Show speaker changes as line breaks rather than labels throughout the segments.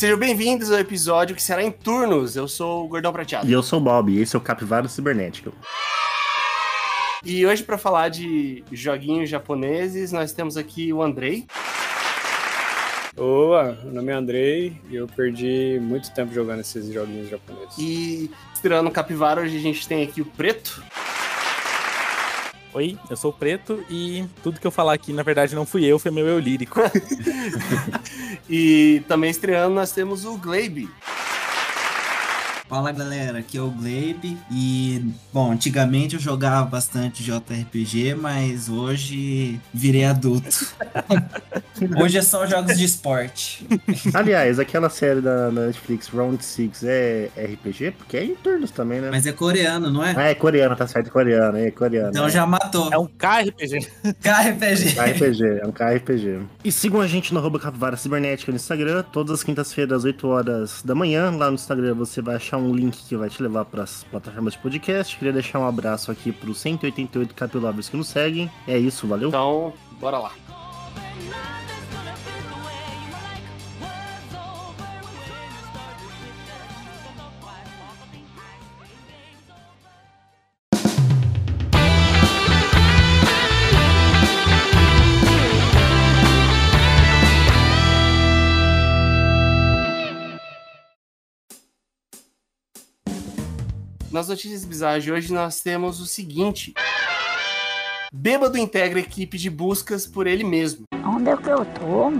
Sejam bem-vindos ao episódio que será em turnos. Eu sou o Gordão Prateado.
E eu sou o Bob, e esse é o Capivara Cibernético.
E hoje, para falar de joguinhos japoneses, nós temos aqui o Andrei.
Oi, meu nome é Andrei e eu perdi muito tempo jogando esses joguinhos japoneses.
E estreando o Capivara, hoje a gente tem aqui o Preto.
Oi, eu sou o Preto e tudo que eu falar aqui, na verdade, não fui eu, foi meu eu lírico.
e também estreando, nós temos o Glebe.
Fala galera, aqui é o Glebe e, bom, antigamente eu jogava bastante JRPG, mas hoje virei adulto. hoje é só jogos de esporte.
Aliás, aquela série da Netflix Round 6 é RPG? Porque é em turnos também, né?
Mas é coreano, não é?
Ah, é coreano, tá certo, é coreano, é coreano.
Então
é.
já matou.
É um KRPG.
KRPG.
KRPG, é um KRPG. E sigam a gente no arroba Capivara Cibernética no Instagram, todas as quintas-feiras, às 8 horas da manhã. Lá no Instagram você vai achar um link que vai te levar para as plataformas de podcast. Queria deixar um abraço aqui para os 188 capilovers que nos seguem. É isso, valeu?
Então, bora lá. Nas notícias bizarras de hoje, nós temos o seguinte: Bêbado integra equipe de buscas por ele mesmo.
Onde é que eu tô?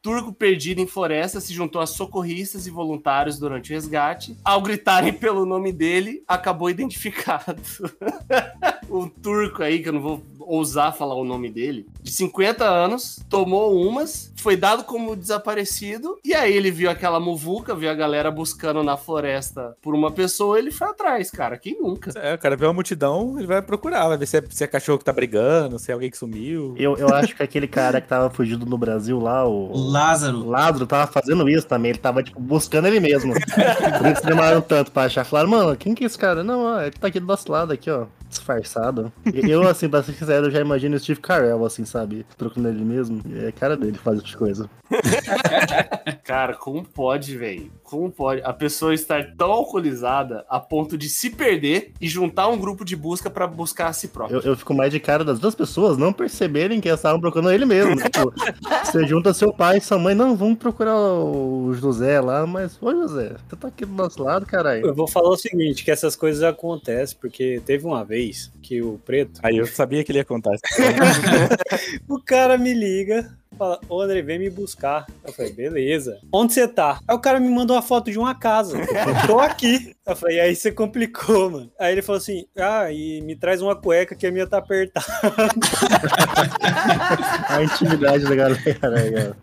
Turco perdido em floresta se juntou a socorristas e voluntários durante o resgate. Ao gritarem pelo nome dele, acabou identificado. o turco aí, que eu não vou ousar falar o nome dele, de 50 anos, tomou umas, foi dado como desaparecido, e aí ele viu aquela muvuca, viu a galera buscando na floresta por uma pessoa, ele foi atrás, cara. Quem nunca?
É, o cara vê uma multidão, ele vai procurar, vai ver se é, se é cachorro que tá brigando, se é alguém que sumiu.
Eu, eu acho que aquele cara que tava fugindo no Brasil lá, o.
O Lázaro.
O Lázaro tava fazendo isso também, ele tava, tipo, buscando ele mesmo. Por isso demoraram tanto pra achar. Falaram, mano, quem que é esse cara? Não, ó, ele tá aqui do nosso lado, aqui, ó disfarçado. Eu, assim, pra ser sincero, eu já imagino o Steve Carell, assim, sabe? Trocando ele mesmo. É a cara dele fazer essas coisas.
Cara, como pode, velho? Como pode a pessoa estar tão alcoolizada a ponto de se perder e juntar um grupo de busca para buscar a si próprio?
Eu, eu, fico mais de cara das duas pessoas não perceberem que elas estavam procurando ele mesmo. tipo, você junta seu pai e sua mãe, não, vamos procurar o José lá, mas, ô José, você tá aqui do nosso lado, caralho.
Eu vou falar o seguinte, que essas coisas acontecem, porque teve uma vez que o preto.
Aí eu sabia que ele ia contar isso.
o cara me liga, fala, ô André, vem me buscar. Eu falei, beleza. Onde você tá? Aí o cara me mandou uma foto de uma casa. Eu tô aqui. Eu falei, aí você complicou, mano. Aí ele falou assim, ah, e me traz uma cueca que a minha tá apertada.
a intimidade da galera,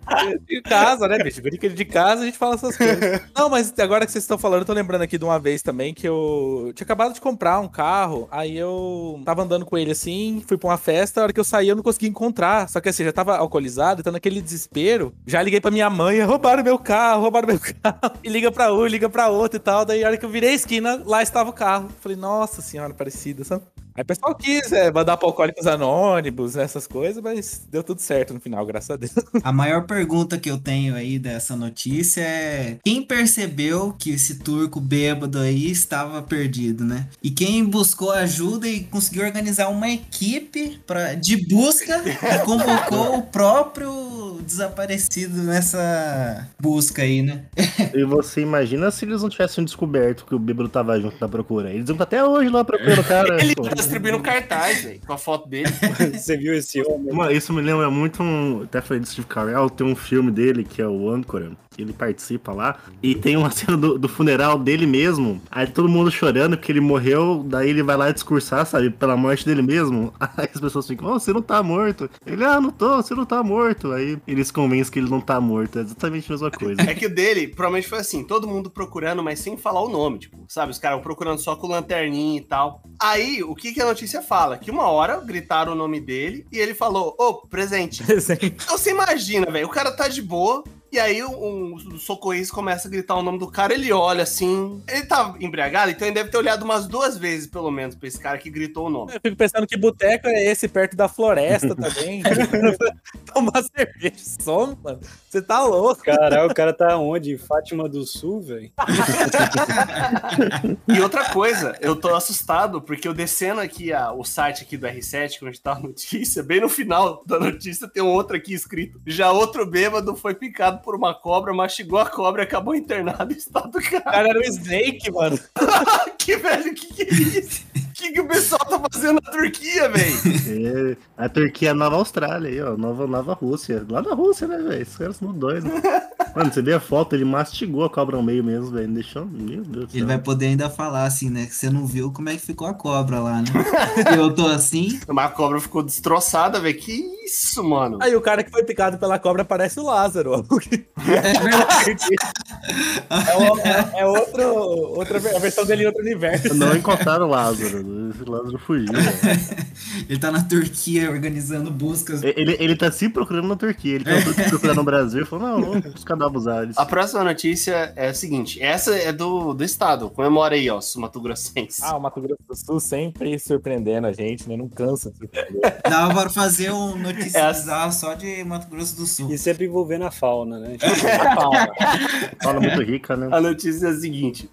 De casa, né, bicho? De casa, a gente fala essas coisas. Não, mas agora que vocês estão falando, eu tô lembrando aqui de uma vez também que eu tinha acabado de comprar um carro, aí eu tava andando com ele assim, fui pra uma festa, a hora que eu saí eu não consegui encontrar. Só que assim, já tava alcoolizado, então naquele desespero, já liguei pra minha mãe, roubaram meu carro, roubaram meu carro. E liga pra um, liga pra outro e tal. Daí a hora que eu virei a esquina, lá estava o carro. Falei, nossa senhora, parecida, sabe? Aí o pessoal quis é, mandar pra Alcoólicos Anônimos, essas coisas, mas deu tudo certo no final, graças a Deus.
A maior pergunta que eu tenho aí dessa notícia é: quem percebeu que esse turco bêbado aí estava perdido, né? E quem buscou ajuda e conseguiu organizar uma equipe pra, de busca e convocou o próprio desaparecido nessa busca aí, né?
e você imagina se eles não tivessem descoberto que o bêbado tava junto na procura? Eles iam até hoje lá procurando o cara.
Ele tá distribuindo cartaz, velho, com a foto dele.
Você viu esse homem?
Mano, isso me lembra muito um. Até falei do Steve Carell, tem um filme dele que é o Âncora. Ele participa lá. E tem uma cena do, do, funeral dele mesmo. Aí todo mundo chorando porque ele morreu. Daí ele vai lá discursar, sabe? Pela morte dele mesmo. Aí as pessoas ficam, oh, você não tá morto. Ele, ah, não tô, você não tá morto. Aí eles convencem que ele não tá morto. É exatamente a mesma coisa.
É que o dele provavelmente foi assim: todo mundo procurando, mas sem falar o nome. Tipo, sabe? Os caras procurando só com lanterninha e tal. Aí, o que, que a notícia fala? Que uma hora gritaram o nome dele e ele falou: Ô, oh, presente.
Presente.
Então você imagina, velho, o cara tá de boa E aí um, um socorrista começa a gritar o nome do cara, ele olha assim. Ele tá embriagado, então ele deve ter olhado umas duas vezes, pelo menos, pra esse cara que gritou o nome.
Eu fico pensando que boteco é esse perto da floresta também. Tomar cerveja some, mano. Você tá louco.
Caralho, o cara tá onde? Fátima do Sul, velho?
E outra coisa, eu tô assustado, porque eu descendo aqui a, o site aqui do R7, onde tá a notícia, bem no final da notícia tem um outro aqui escrito. Já outro bêbado foi picado por uma cobra, mastigou a cobra e acabou internado em estado
O
grave.
cara era o Snake, mano.
que velho, que que é isso? O que, que o pessoal tá fazendo na Turquia, velho?
É, a Turquia é a nova Austrália aí, ó. Nova, nova Rússia. Lá da Rússia, né, velho? Esses caras são doidos. Mano, você vê a foto, ele mastigou a cobra no meio mesmo, velho. Deixou. Meu Deus do
Ele
céu.
vai poder ainda falar assim, né? Que você não viu como é que ficou a cobra lá, né? Eu tô assim.
Mas a cobra ficou destroçada, velho. Que isso, mano?
Aí o cara que foi picado pela cobra parece o Lázaro.
É.
É, o- é- outro, outra a versão dele em outro universo.
Não encontraram o Lázaro. Esse Lázaro fugiu, velho.
Ele tá na Turquia organizando buscas.
Ele, ele tá se procurando na Turquia. Ele tentou se procurar no Brasil e falou: não, vamos buscar Davos Ares.
A próxima notícia é a seguinte: essa é do, do estado. Comemora aí, ó, Mato Grossense.
Ah, o Mato Grosso do Sul sempre surpreendendo a gente, né? Não cansa de surpreender.
Dava para fazer um notícia
É.
bizarra só de Mato Grosso do Sul.
E sempre envolvendo a fauna, né?
Fala muito rica, né?
A notícia é a seguinte.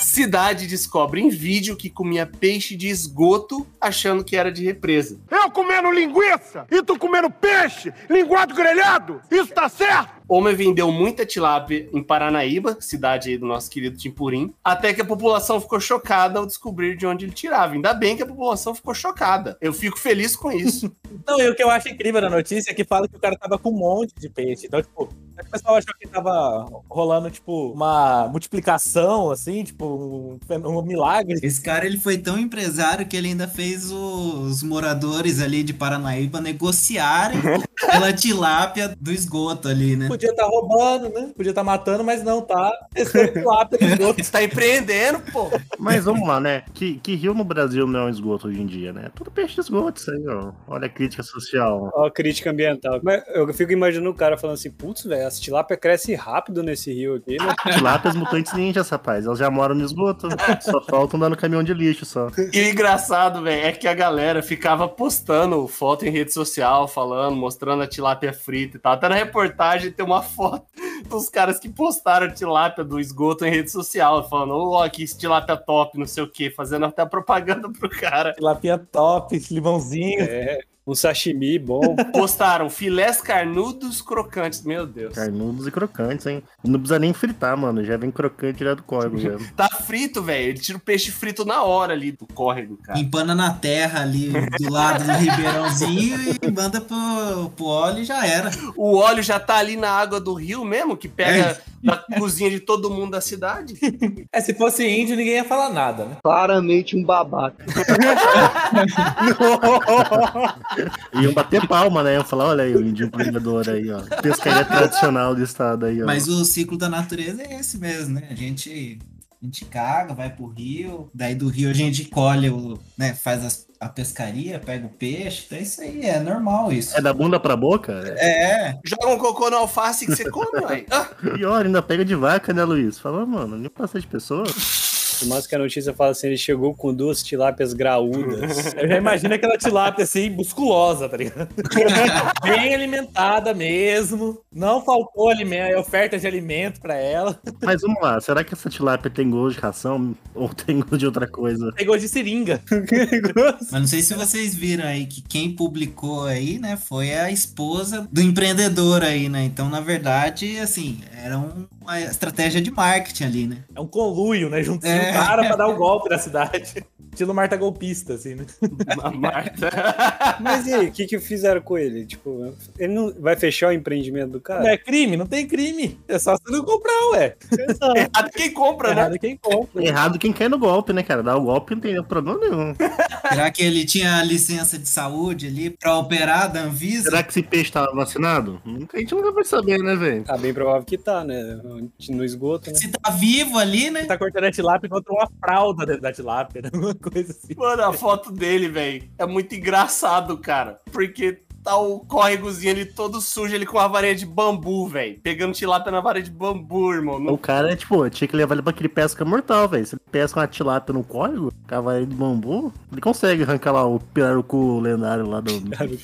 Cidade descobre em vídeo que comia peixe de esgoto achando que era de represa.
Eu comendo linguiça e tu comendo peixe, linguado grelhado. Isso tá certo?
Homem vendeu muita tilápia em Paranaíba, cidade do nosso querido Timpurim, até que a população ficou chocada ao descobrir de onde ele tirava. Ainda bem que a população ficou chocada. Eu fico feliz com isso.
Não, e o que eu acho incrível da notícia é que fala que o cara tava com um monte de peixe. Então, tipo, o pessoal achou que tava rolando, tipo, uma multiplicação, assim, tipo, um, um milagre.
Esse cara ele foi tão empresário que ele ainda fez os moradores ali de Paranaíba negociarem pela tilápia do esgoto ali, né?
Podia estar roubando, né? Podia estar matando, mas não, tá testando lá pelo esgoto.
Está empreendendo, pô.
Mas vamos lá, né? Que, que rio no Brasil não é um esgoto hoje em dia, né? Tudo peixe de esgoto, isso aí, ó. Olha a crítica social.
Ó, a crítica ambiental. Mas eu fico imaginando o cara falando assim, putz, velho, as tilápia cresce rápido nesse rio aqui, né?
Tilápias mutantes ninjas, rapaz. Elas já moram no esgoto. Só faltam andar no caminhão de lixo só.
E o engraçado, velho, é que a galera ficava postando foto em rede social, falando, mostrando a tilápia frita e tal. Até na reportagem tem uma foto dos caras que postaram a tilápia do esgoto em rede social, falando, ó, que tilápia top, não sei o quê, fazendo até propaganda pro cara.
Lapinha top, limãozinho.
É, um sashimi bom.
Postaram filés carnudos crocantes, meu Deus.
Carnudos e crocantes, hein? Não precisa nem fritar, mano. Já vem crocante direto do córrego, já.
Tá frito, velho. Ele tira o peixe frito na hora ali do córrego, cara.
Empana na terra ali do lado do ribeirãozinho e manda pro, pro óleo e já era.
O óleo já tá ali na água do rio mesmo, que pega da cozinha de todo mundo da cidade.
É, se fosse índio, ninguém ia falar nada, né?
Claramente um babaca.
Iam bater palma, né? Iam falar, olha aí, o índio empreendedor aí, ó. Pescaria tradicional do estado aí, ó.
Mas o ciclo da natureza é esse mesmo, né? A gente, a gente caga, vai pro rio, daí do rio a gente colhe, o, né? Faz as- a pescaria, pega o peixe, então é isso aí, é normal isso.
É da bunda pra boca?
É,
Joga um cocô no alface que você come, velho. Ah,
Pior, ainda pega de vaca, né, Luiz? Fala, mano, nem passa de pessoa.
Mas que a notícia fala assim, ele chegou com duas tilápias graúdas.
Eu já imagino aquela tilápia assim, musculosa, tá ligado? Bem alimentada mesmo. Não faltou alimento, oferta de alimento pra ela.
Mas vamos lá, será que essa tilápia tem gosto de ração ou tem gosto de outra coisa?
Pegou de seringa.
mas não sei se vocês viram aí que quem publicou aí, né, foi a esposa do empreendedor aí, né? Então, na verdade, assim, era um- uma estratégia de marketing ali, né?
É um conluio, né? Junto com
É.
o cara pra dar o golpe na cidade. Estilo Marta Golpista, assim, né?
a Marta.
Mas e aí, o que que fizeram com ele? Tipo, ele não vai fechar o empreendimento do
Não
cara?
é crime? Não tem crime. É só você não comprar, ué.
Errado quem compra, né?
Errado quem compra.
Errado quem cai no golpe, né, cara? Dar o golpe não tem problema nenhum.
Será que ele tinha licença de saúde ali pra operar da Anvisa?
Será que esse peixe tava vacinado? Nunca- A gente nunca vai saber, né, velho?
Tá bem provável que tá, né? No esgoto, né?
Se tá vivo ali, né?
Tá cortando a tilápia e encontrou uma fralda dentro da tilápia, né? Uma coisa assim.
Mano, a foto dele, velho, é muito engraçado, cara. Porque tá o córregozinho ali todo sujo, ele com uma varinha de bambu, velho. Pegando tilápia na varinha de bambu, irmão.
O cara, tipo, tinha que levar ele pra aquele pesca mortal, velho. Se ele pesca uma tilápia no córrego, cavalo de bambu, ele consegue arrancar lá o pirarucu lendário lá do.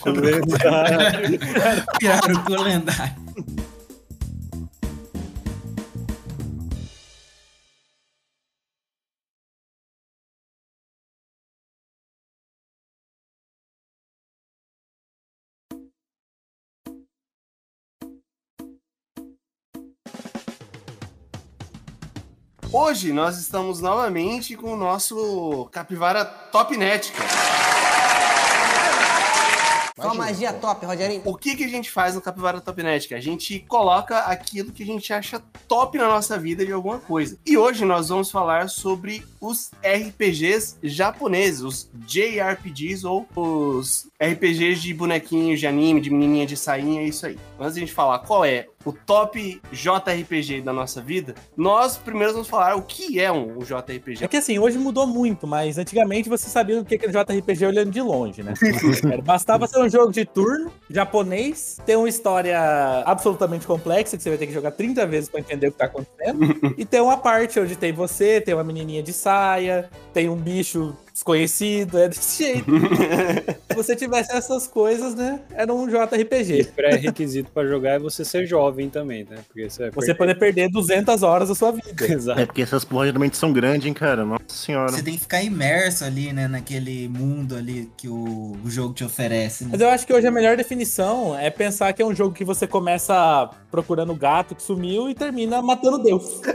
Com lendário.
Pirarucu lendário.
Hoje nós estamos novamente com o nosso Capivara Top Net, cara.
Só magia top, Rogerinho.
O que, que a gente faz no Capivara Top Net? cara? A gente coloca aquilo que a gente acha top na nossa vida de alguma coisa. E hoje nós vamos falar sobre os RPGs japoneses, os JRPGs ou os RPGs de bonequinhos de anime, de menininha de sainha, é isso aí. Antes de a gente falar qual é o top JRPG da nossa vida, nós primeiro vamos falar o que é um, um JRPG.
É que assim, hoje mudou muito, mas antigamente você sabia o que era JRPG olhando de longe, né? Bastava ser um jogo de turno, japonês, ter uma história absolutamente complexa, que você vai ter que jogar 30 vezes pra entender o que tá acontecendo, e ter uma parte onde tem você, tem uma menininha de saia, tem um bicho desconhecido, é desse jeito. Se você tivesse essas coisas, né, era um JRPG.
Pré-requisito pra jogar é você ser jovem também, né? Porque você, vai
Você poder perder 200 horas da sua vida.
Exato.
É porque essas porras geralmente são grandes, hein, cara? Nossa senhora.
Você tem que ficar imerso ali, né, naquele mundo ali que o, o jogo te oferece, né?
Mas eu acho que hoje a melhor definição é pensar que é um jogo que você começa procurando o gato que sumiu e termina matando Deus.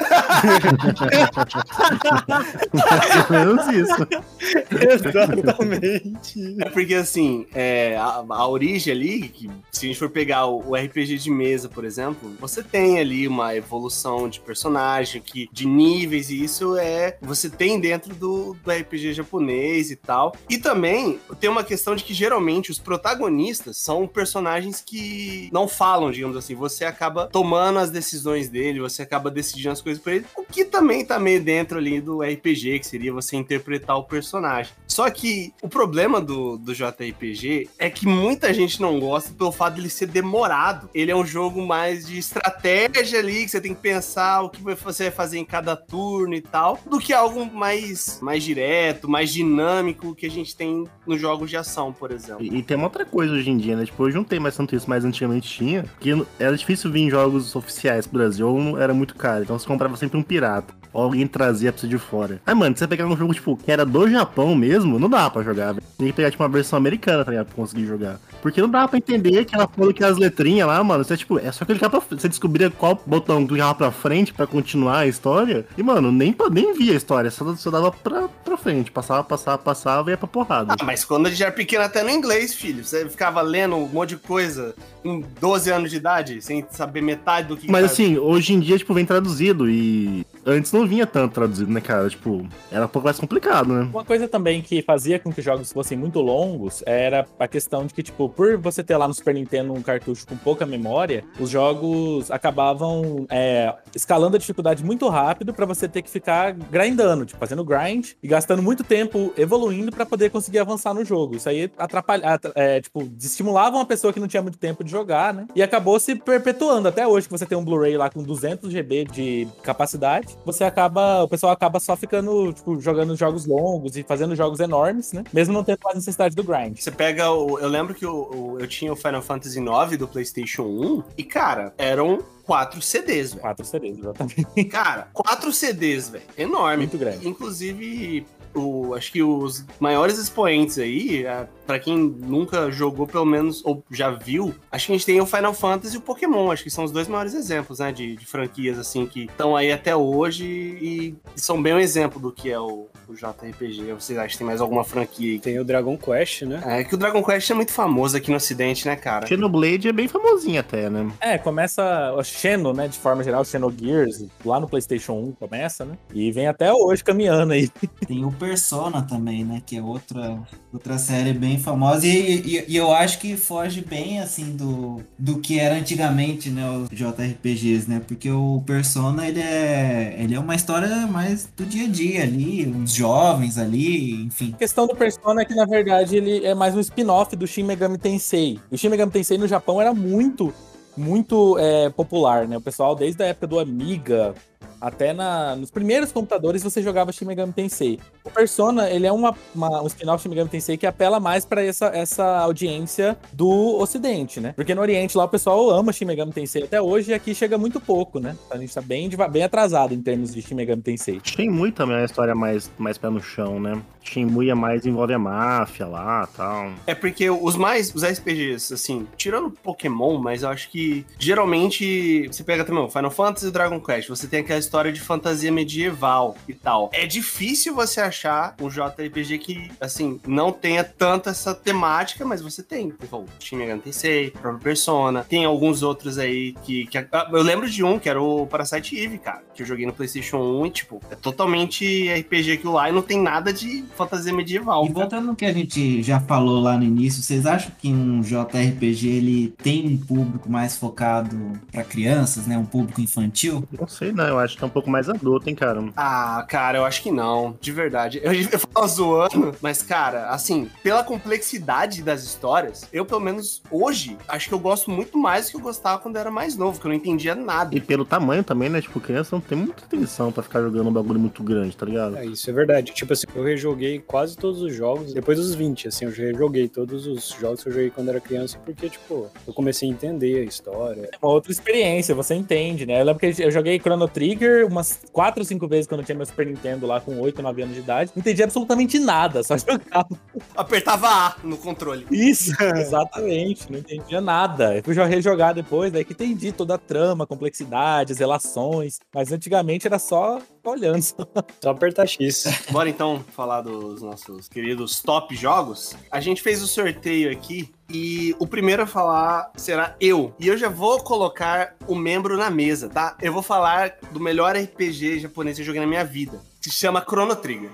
Ou menos isso.
Exatamente.
É porque, assim, é, a, a origem ali, que se a gente for pegar o, o RPG de mesa, por exemplo, você tem ali uma evolução de personagem, que, de níveis, e isso é. Você tem dentro do, do RPG japonês e tal. E também tem uma questão de que geralmente os protagonistas são personagens que não falam, digamos assim. Você acaba tomando as decisões dele, você acaba decidindo as coisas pra ele, o que também tá meio dentro ali do RPG, que seria você interpretar o personagem. Só que o problema do, do JRPG é que muita gente não gosta pelo fato dele ser demorado. Ele é um jogo mais de estratégia ali, que você tem que pensar o que você vai fazer em cada turno e tal, do que algo mais, mais direto, mais dinâmico que a gente tem nos jogos de ação, por exemplo.
E, e tem uma outra coisa hoje em dia, né? Tipo, hoje não tem mais tanto isso, mas antigamente tinha. Que era difícil vir em jogos oficiais pro Brasil, era muito caro. Então você comprava sempre um pirata. Ou alguém trazia pra você de fora. Aí, mano, você pegar um jogo, tipo, que era do Japão mesmo, não dá pra jogar. Tem que pegar, tipo, uma versão americana, tá ligado? Pra conseguir jogar. Porque não dá pra entender que ela falou que as letrinhas lá, mano, você, tipo, é só clicar pra. Você descobria qual botão clicava pra frente pra continuar a história. E, mano, nem, nem via a história, só, só dava pra, pra frente. Passava, passava, passava e ia pra porrada.
Ah, mas quando a gente era pequeno, até no inglês, filho. Você ficava lendo um monte de coisa em 12 anos de idade, sem saber metade do que
Mas
que
assim, hoje em dia, tipo, vem traduzido e antes não vinha tanto traduzido, né, cara? Tipo, era um pouco mais complicado, né?
Uma coisa também que fazia com que os jogos fossem muito longos era a questão de que, tipo, por você ter lá no Super Nintendo um cartucho com pouca memória, os jogos acabavam é, escalando a dificuldade muito rápido pra você ter que ficar grindando, tipo, fazendo grind e gastando muito tempo evoluindo pra poder conseguir avançar no jogo. Isso aí atrapalha, atra- é, tipo, estimulava uma pessoa que não tinha muito tempo de jogar, né? E acabou se perpetuando até hoje que você tem um Blu-ray lá com 200 GB de capacidade, você acaba, o pessoal acaba só ficando, tipo, jogando jogos longos e fazendo jogos enormes, né? Mesmo não tendo mais necessidade do grind.
Você pega o. Eu lembro que o, o- eu tinha o Final Fantasy IX do PlayStation 1 e, cara, eram quatro CDs, velho.
Quatro CDs, exatamente.
Cara, quatro CDs, velho. Enorme.
Muito grande.
Inclusive, o, acho que os maiores expoentes aí, a- pra quem nunca jogou, pelo menos, ou já viu, acho que a gente tem o Final Fantasy e o Pokémon. Acho que são os dois maiores exemplos, né? De, de franquias, assim, que estão aí até hoje e, são bem um exemplo do que é o, o JRPG. Vocês acham que tem mais alguma franquia aí?
Tem o Dragon Quest, né?
É que o Dragon Quest é muito famoso aqui no Ocidente, né, cara?
Xenoblade é bem famosinho até, né?
É, começa o Xeno, né? De forma geral, Xenogears, lá no PlayStation 1 começa, né? E vem até hoje caminhando aí.
Tem o Persona também, né? Que é outra, outra série bem famosa. E, e- e eu acho que foge bem, assim, do, do que era antigamente, né? Os JRPGs, né? Porque o Persona, ele é, ele é uma história mais do dia a dia ali. Uns jovens ali, enfim.
A questão do Persona é que, na verdade, ele é mais um spin-off do Shin Megami Tensei. O Shin Megami Tensei no Japão era muito, muito é, popular, né? O pessoal, desde a época do Amiga, até na, nos primeiros computadores você jogava Shin Megami Tensei. O Persona, ele é uma, uma- um spin-off de Shin Megami Tensei que apela mais pra essa, essa audiência do ocidente, né? Porque no oriente lá o pessoal ama Shin Megami Tensei até hoje e aqui chega muito pouco, né? A gente tá bem, bem atrasado em termos de Shin Megami Tensei.
Shenmue também é uma história mais, mais pé no chão, né? Shenmue é mais envolve a máfia lá e tal.
É porque os mais, os RPGs, assim, tirando Pokémon, mas eu acho que geralmente você pega também o Final Fantasy e Dragon Quest, você tem aquela história de fantasia medieval e tal. É difícil você achar um JRPG que, assim, não tenha tanta essa temática, mas você tem. Tipo, Shin Megami Tensei, o próprio Persona, tem alguns outros aí que, que- Eu lembro de um, que era o Parasite Eve, cara, que eu joguei no PlayStation 1 e, tipo, é totalmente RPG aquilo lá e não tem nada de fantasia medieval.
E voltando no que a gente já falou lá no início, vocês acham que um JRPG ele tem um público mais focado pra crianças, né? Um público infantil?
Não sei, não. Eu acho que é um pouco mais adulto, hein, cara.
Ah, cara, eu acho que não, de verdade. Eu, eu falo zoando, mas, cara, assim, pela complexidade das histórias, eu, pelo menos hoje, acho que eu gosto muito mais do que eu gostava quando eu era mais novo, que eu não entendia nada.
E pelo tamanho também, né? Tipo, criança não tem muita atenção pra ficar jogando um bagulho muito grande, tá ligado?
É, isso é verdade. Tipo assim, eu rejoguei quase todos os jogos, depois dos 20, assim, eu já rejoguei todos os jogos que eu joguei quando era criança, porque, tipo, eu comecei a entender a história.
É uma outra experiência, você entende, né? Eu lembro que eu joguei Chrono Trigger umas 4 ou 5 vezes quando eu tinha meu Super Nintendo lá com 8, 9 anos de idade. Não entendi absolutamente nada, só jogava.
Apertava A no controle.
Isso, exatamente, não entendia nada. Eu fui jo- rejogar depois, daí que entendi toda a trama, complexidade, as relações. Mas antigamente era só ficar olhando. só.
Só apertar X.
Bora então falar dos nossos queridos top jogos. A gente fez o sorteio aqui e o primeiro a falar será eu. E eu já vou colocar o membro na mesa, tá? Eu vou falar do melhor RPG japonês que eu joguei na minha vida. Se chama Chrono Trigger.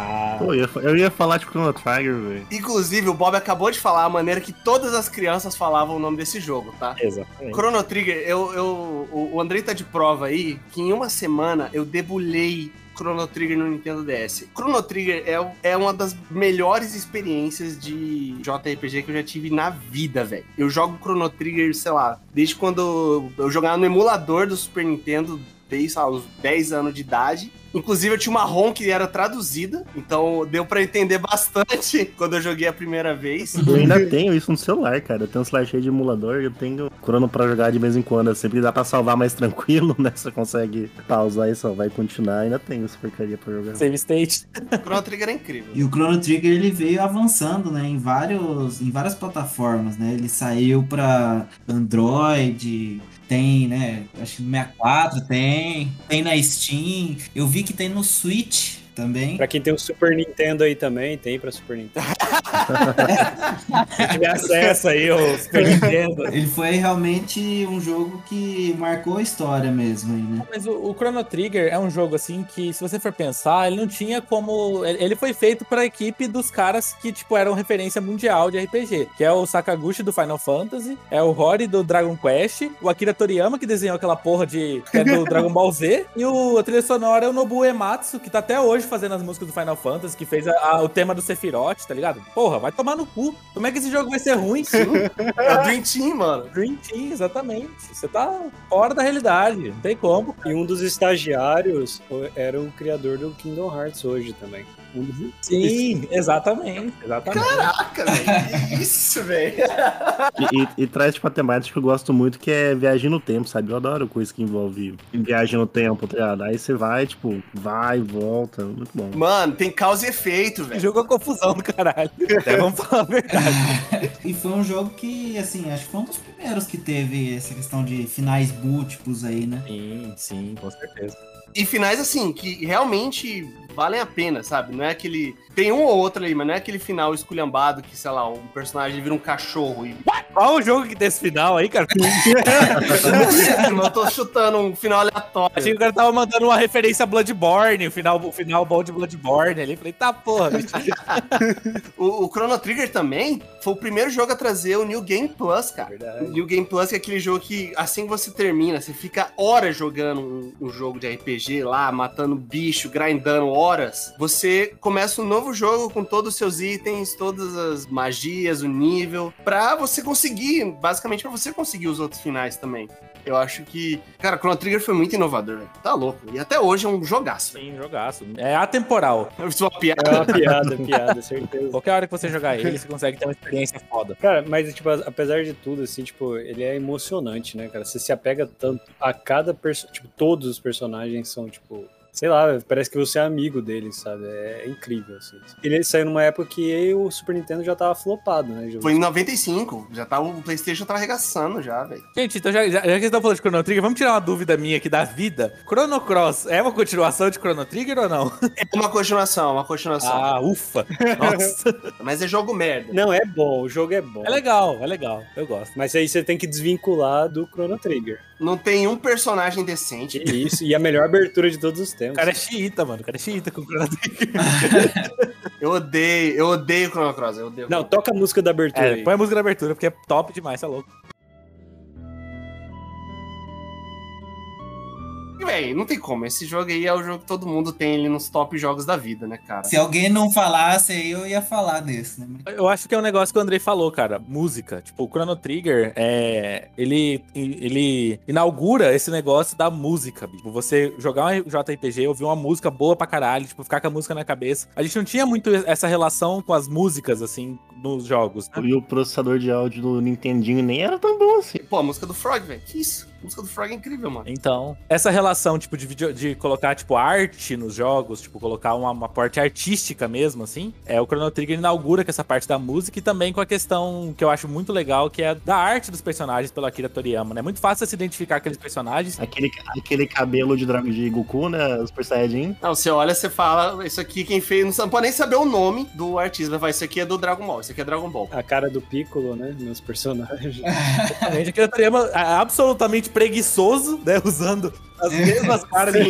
Ah,
Pô, eu ia, eu ia falar de Chrono Trigger, velho.
Inclusive, o Bob acabou de falar a maneira que todas as crianças falavam o nome desse jogo, tá?
exatamente.
Chrono Trigger, eu, eu, o Andrei tá de prova aí que em uma semana eu debulhei Chrono Trigger no Nintendo DS. Chrono Trigger é, é uma das melhores experiências de JRPG que eu já tive na vida, velho. Eu jogo Chrono Trigger, sei lá, desde quando eu jogava no emulador do Super Nintendo, desde, sei lá, uns 10 anos de idade. Inclusive, eu tinha uma ROM que era traduzida, então deu pra entender bastante quando eu joguei a primeira vez.
Eu ainda tenho isso no celular, cara. Eu tenho um celular cheio de emulador e eu tenho Chrono pra jogar de vez em quando. Sempre dá pra salvar mais tranquilo, né? Você consegue pausar e salvar e continuar. Ainda tenho essa porcaria pra jogar.
Save state.
Chrono Trigger é incrível.
E o Chrono Trigger ele veio avançando, né, em vários, em várias plataformas, né? Ele saiu para Android, tem, né? Acho que no 64 tem, tem na Steam. Eu vi que tem no Switch também.
Pra quem tem o Super Nintendo aí também, tem pra Super Nintendo.
Tiver acesso aí ao Super Nintendo.
Ele foi realmente um jogo que marcou a história mesmo aí, né?
Mas o, o Chrono Trigger é um jogo assim que, se você for pensar, ele não tinha como. Ele foi feito pra equipe dos caras que, tipo, eram referência mundial de RPG. Que é o Sakaguchi do Final Fantasy, é o Rory do Dragon Quest, o Akira Toriyama, que desenhou aquela porra de. que é do Dragon Ball Z, e o, a trilha sonora é o Nobuo Ematsu, que tá até hoje fazendo as músicas do Final Fantasy, que fez a- a- o tema do Sephiroth, tá ligado? Porra, vai tomar no cu. Como é que esse jogo vai ser ruim? Sim.
É o Dream Team, mano.
Dream Team, exatamente. Você tá fora da realidade. Não tem como.
E um dos estagiários era o criador do Kingdom Hearts hoje também.
Sim, exatamente. Exatamente.
Caraca, velho. Que isso, velho.
E, e- e traz tipo a temática que eu gosto muito, que é viagem no tempo, sabe? Eu adoro coisa que envolve viagem no tempo, tá ligado? Aí você vai, tipo, vai e volta. Muito bom.
Mano, tem causa e efeito, velho.
jogo é confusão do caralho. Até vamos falar a verdade.
E foi um jogo que, assim, acho que foi um dos primeiros que teve essa questão de finais múltiplos aí, né?
Sim, sim, com certeza.
E finais, assim, que realmente valem a pena, sabe? Não é aquele. Tem um ou outro ali, mas não é aquele final esculhambado que, sei lá, um personagem vira um cachorro e.
Qual o jogo que tem esse final aí, cara?
eu tô chutando um final aleatório.
Achei que o cara tava mandando uma referência a Bloodborne, o final, o final bom de Bloodborne ali. Falei, tá porra, bicho.
O, o Chrono Trigger também foi o primeiro jogo a trazer o New Game Plus, cara.
Verdade.
O New Game Plus é aquele jogo que, assim que você termina, você fica horas jogando um, um jogo de RPG lá, matando bicho, grindando horas. Você começa um novo jogo com todos os seus itens, todas as magias, o nível, pra você conseguir, basicamente pra você conseguir os outros finais também. Eu acho que, cara, Chrono Trigger foi muito inovador, velho. Tá louco. E até hoje é um jogaço.
Sim, jogaço. É atemporal.
Fiz uma piada.
É uma piada, piada, certeza.
Qualquer hora que você jogar ele, você consegue ter uma experiência foda.
Cara, mas, tipo, apesar de tudo, assim, tipo, ele é emocionante, né, cara? Você se apega tanto a cada personagem. Tipo, todos os personagens são, tipo. Sei lá, parece que você é amigo deles, sabe? É incrível, assim. Ele saiu numa época que o Super Nintendo já tava flopado, né?
Foi em 95. Já tava, o PlayStation tava arregaçando já, velho.
Gente, então já, já, já que vocês estão falando de Chrono Trigger, vamos tirar uma dúvida minha aqui da vida. Chrono Cross é uma continuação de Chrono Trigger ou não?
É uma continuação, uma continuação.
Ah, ufa. Nossa.
Mas é jogo merda.
Não, é bom, o jogo é bom.
É legal, é legal. Eu gosto.
Mas aí você tem que desvincular do Chrono Trigger.
Não tem um personagem decente.
Isso, e a melhor abertura de todos os
O
tempos.
cara é xiita, mano. O cara é xiita com Chrono Trigger.
Eu odeio, eu odeio Chrono Cross. Eu odeio.
Não, toca a música da abertura
É,
aí.
põe a música da abertura, porque é top demais, tá louco.
E, véi, não tem como. Esse jogo aí é o jogo que todo mundo tem ali nos top jogos da vida, né, cara?
Se alguém não falasse aí, eu ia falar desse, né?
Eu acho que é um negócio que o Andrei falou, cara. Música. Tipo, o Chrono Trigger, é, ele, ele inaugura esse negócio da música, bicho. Você jogar um JRPG, ouvir uma música boa pra caralho, tipo, ficar com a música na cabeça. A gente não tinha muito essa relação com as músicas, assim, nos jogos. né?
E o processador de áudio do Nintendinho nem era tão bom assim.
Pô, a música do Frog, velho. Que isso? A música do Frog é incrível, mano.
Então, essa relação, tipo, de, vídeo, de colocar, tipo, arte nos jogos, tipo, colocar uma, uma parte artística mesmo, assim, é o Chrono Trigger inaugura com essa parte da música e também com a questão que eu acho muito legal, que é da arte dos personagens pelo Akira Toriyama, né? É muito fácil se identificar aqueles personagens.
Aquele, aquele cabelo de Dragon de Goku, né? Super Saiyajin.
Não, você olha, você fala, isso aqui quem fez, não pode nem saber o nome do artista, vai, isso aqui é do Dragon Ball, isso aqui é Dragon Ball.
A cara do Piccolo, né? Nos personagens.
Exatamente. Akira Toriyama é absolutamente preguiçoso, né? Usando as mesmas caras de.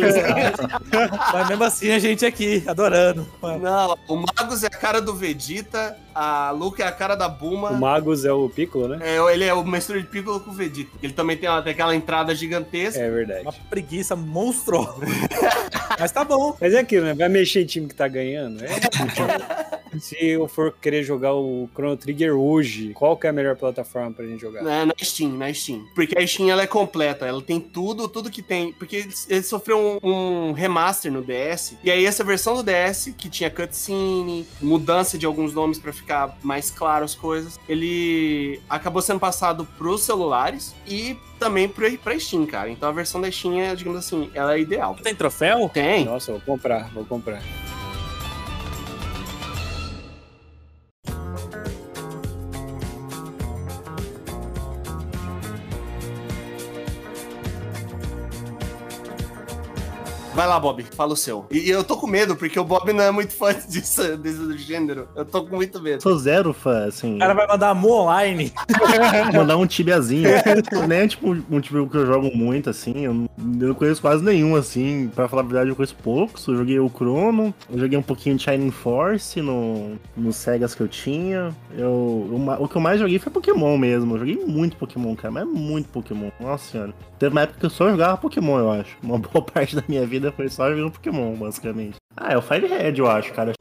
Mas mesmo assim, a gente aqui, adorando.
Não, o Magus é a cara do Vegeta, a Luke é a cara da Buma.
O Magus é o Piccolo, né?
É, ele é o mistura de Piccolo com o Vegeta. Ele também tem, uma- tem aquela entrada gigantesca.
É verdade.
Uma preguiça monstruosa. Mas tá bom.
Mas é aquilo, né? Vai mexer em time que tá ganhando? É. Se eu for querer jogar o Chrono Trigger hoje, qual que é a melhor plataforma pra gente jogar?
Na, na Steam, na Steam. Porque a Steam ela é completa, ela tem tudo, tudo que tem. Porque ele, ele sofreu um, um remaster no DS. E aí, essa versão do DS, que tinha cutscene, mudança de alguns nomes pra ficar mais claro as coisas, ele acabou sendo passado pros celulares e também pra, pra Steam, cara. Então a versão da Steam é, digamos assim, ela é ideal.
Tem troféu?
Tem.
Nossa, vou comprar, vou comprar.
Vai lá, Bob, fala o seu. E, e eu tô com medo, porque o Bob não é muito fã disso, desse gênero. Eu tô com muito medo.
Sou zero fã, assim.
O cara vai mandar Mu online.
mandar um tibiazinho. Nem é tipo um time que eu jogo muito, assim. Eu não, eu conheço quase nenhum, assim. Pra falar a verdade, eu conheço poucos. Eu joguei o Chrono, eu joguei um pouquinho de Shining Force no, nos Segas que eu tinha. Eu, o ma- o que eu mais joguei foi Pokémon mesmo. Eu joguei muito Pokémon, cara, mas muito Pokémon. Nossa senhora. Teve uma época que eu só jogava Pokémon, eu acho. Uma boa parte da minha vida foi só jogando Pokémon, basicamente. Ah, é o Fire Red, eu acho, cara.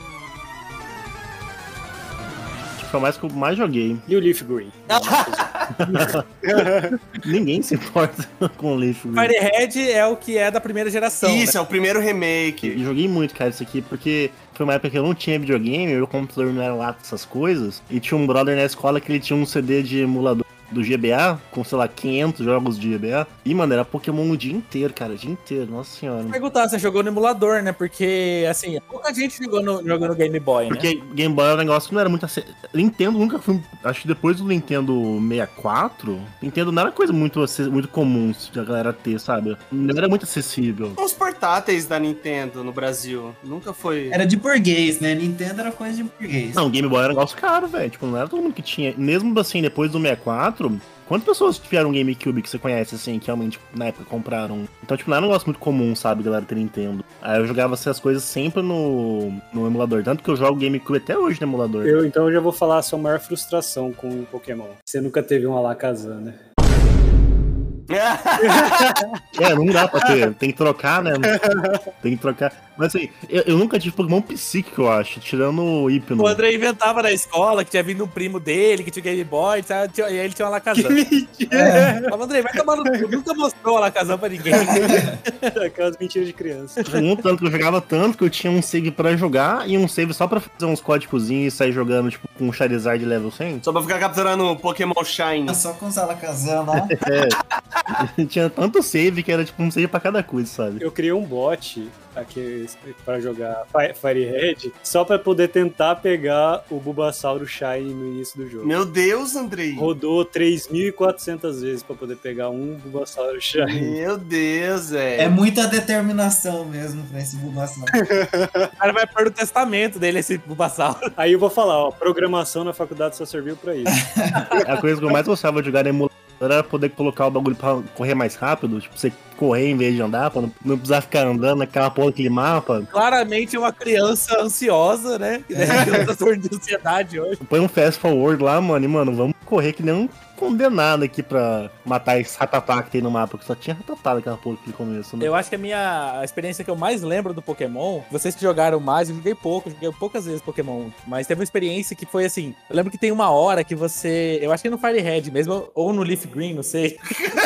Acho que foi o mais que eu mais joguei.
E o Leaf Green?
Ninguém se importa com o Leaf. Green.
Firehead é o que é da primeira geração.
Isso,
né?
é o primeiro remake.
E joguei muito, cara, isso aqui, porque foi uma época que eu não tinha videogame, meu computador não era lá essas coisas, e tinha um brother na escola que ele tinha um CD de emulador do GBA, com, sei lá, 500 jogos de GBA. E, mano, era Pokémon o dia inteiro, cara, o dia inteiro, nossa senhora.
Perguntar, você jogou no emulador, né? Porque, assim, pouca gente jogou no, jogou no Game Boy, né?
Porque Game Boy é um negócio que não era muito acessível. Nintendo nunca foi. Acho que depois do Nintendo 64, Nintendo não era coisa muito, muito comum de a galera ter, sabe? Não era muito acessível.
Os portáteis da Nintendo no Brasil. Nunca foi.
Era de burguês, né? Nintendo era coisa de burguês.
Não, Game Boy era um negócio caro, velho. Tipo, não era todo mundo que tinha. Mesmo assim, depois do 64, quantas pessoas tiveram um GameCube que você conhece, assim, que realmente na época compraram? Então, tipo, não era um negócio muito comum, sabe, galera ter Nintendo. Aí eu jogava essas coisas sempre no, no emulador. Tanto que eu jogo GameCube até hoje no emulador.
Eu, então eu já vou falar a sua maior frustração com o Pokémon. Você nunca teve um Alakazam, né?
É, não dá pra ter. Tem que trocar, né? Tem que trocar. Mas assim, eu, eu nunca tive Pokémon psíquico, eu acho, tirando o Hypno.
O André inventava na escola que tinha vindo um primo dele, que tinha Game Boy, sabe? Tinha- e aí ele tinha uma Alakazam.
É.
Falava, Andrei, vai tomar no cu, nunca mostrou a Alakazam pra ninguém.
Aquelas mentiras de criança.
Um tanto que eu jogava tanto que eu tinha um save pra jogar e um save só pra fazer uns códigozinhos e sair jogando, tipo, com um Charizard level 100.
Só pra ficar capturando Pokémon Shine.
Só com os Alakazam lá.
tinha tanto save que era tipo um save pra cada coisa, sabe?
Eu criei um bot aqui pra jogar Fi- Fire Red só pra poder tentar pegar o Bulbasauro Shine no início do jogo.
Meu Deus, Andrei.
Rodou 3.400 vezes pra poder pegar um Bulbasauro Shine.
Meu Deus,
É
velho.
muita determinação mesmo pra esse Bulbasaur.
O cara vai pôr no testamento dele esse Bulbasaur.
Aí eu vou falar, ó, programação na faculdade só serviu pra isso.
A coisa que eu mais gostava de jogar no emulador era poder colocar o bagulho pra correr mais rápido, tipo, você correr em vez de andar, pra não, não precisar ficar andando naquela porra daquele mapa.
Claramente uma criança ansiosa, né? Um transtorno de ansiedade hoje.
Põe um fast forward lá, mano, e mano, vamos correr que nem um condenado aqui pra matar esse ratatá que tem no mapa, que só tinha ratatá naquela porra aqui no começo, né?
Eu acho que a minha experiência que eu mais lembro do Pokémon, vocês que jogaram mais, eu joguei pouco, joguei poucas vezes Pokémon, mas teve uma experiência que foi assim, eu lembro que tem uma hora que você, eu acho que é no Fire Red mesmo, ou no Leaf Green, não sei,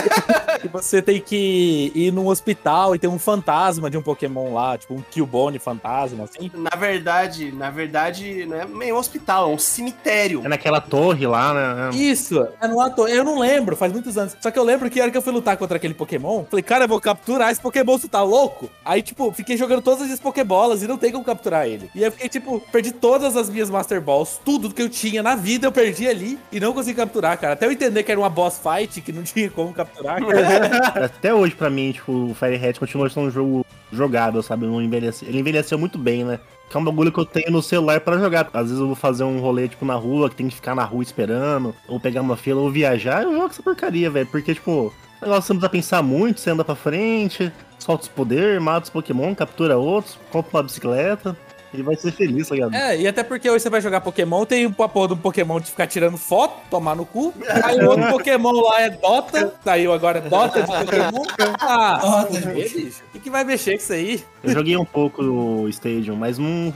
que você tem que ir num hospital e tem um fantasma de um Pokémon lá, tipo um Killbone fantasma, assim.
Na verdade, na verdade, não é meio um hospital, é um cemitério.
É naquela torre lá, né?
Isso, é no ator. Eu não lembro, faz muitos anos. Só que eu lembro que a hora que eu fui lutar contra aquele Pokémon, falei, cara, eu vou capturar esse Pokémon, você tá louco? Aí, tipo, fiquei jogando todas as Pokébolas e não tem como capturar ele. E aí eu fiquei, tipo, perdi todas as minhas Master Balls, tudo que eu tinha na vida eu perdi ali e não consegui capturar, cara. Até eu entender que era uma boss fight, que não tinha como capturar, cara.
Até hoje, pra mim, tipo, o Fire Red continua sendo um jogo jogável, sabe? Não envelhece... Ele envelheceu muito bem, né? Que é um bagulho que eu tenho no celular pra jogar. Às vezes eu vou fazer um rolê, tipo, na rua, que tem que ficar na rua esperando, ou pegar uma fila, ou viajar, eu jogo essa porcaria, velho. Porque, tipo, o negócio não precisa pensar muito, você anda pra frente, solta os poderes, mata os Pokémon, captura outros, compra uma bicicleta. Ele vai ser feliz, tá ligado?
É, e até porque hoje você vai jogar Pokémon, tem um porra do Pokémon de ficar tirando foto, tomar no cu. Aí o outro Pokémon lá é Dota, saiu agora Dota de Pokémon. Ah,
Dota.
bicho? O que, que vai mexer com isso aí?
Eu joguei um pouco o Stadium, mas não,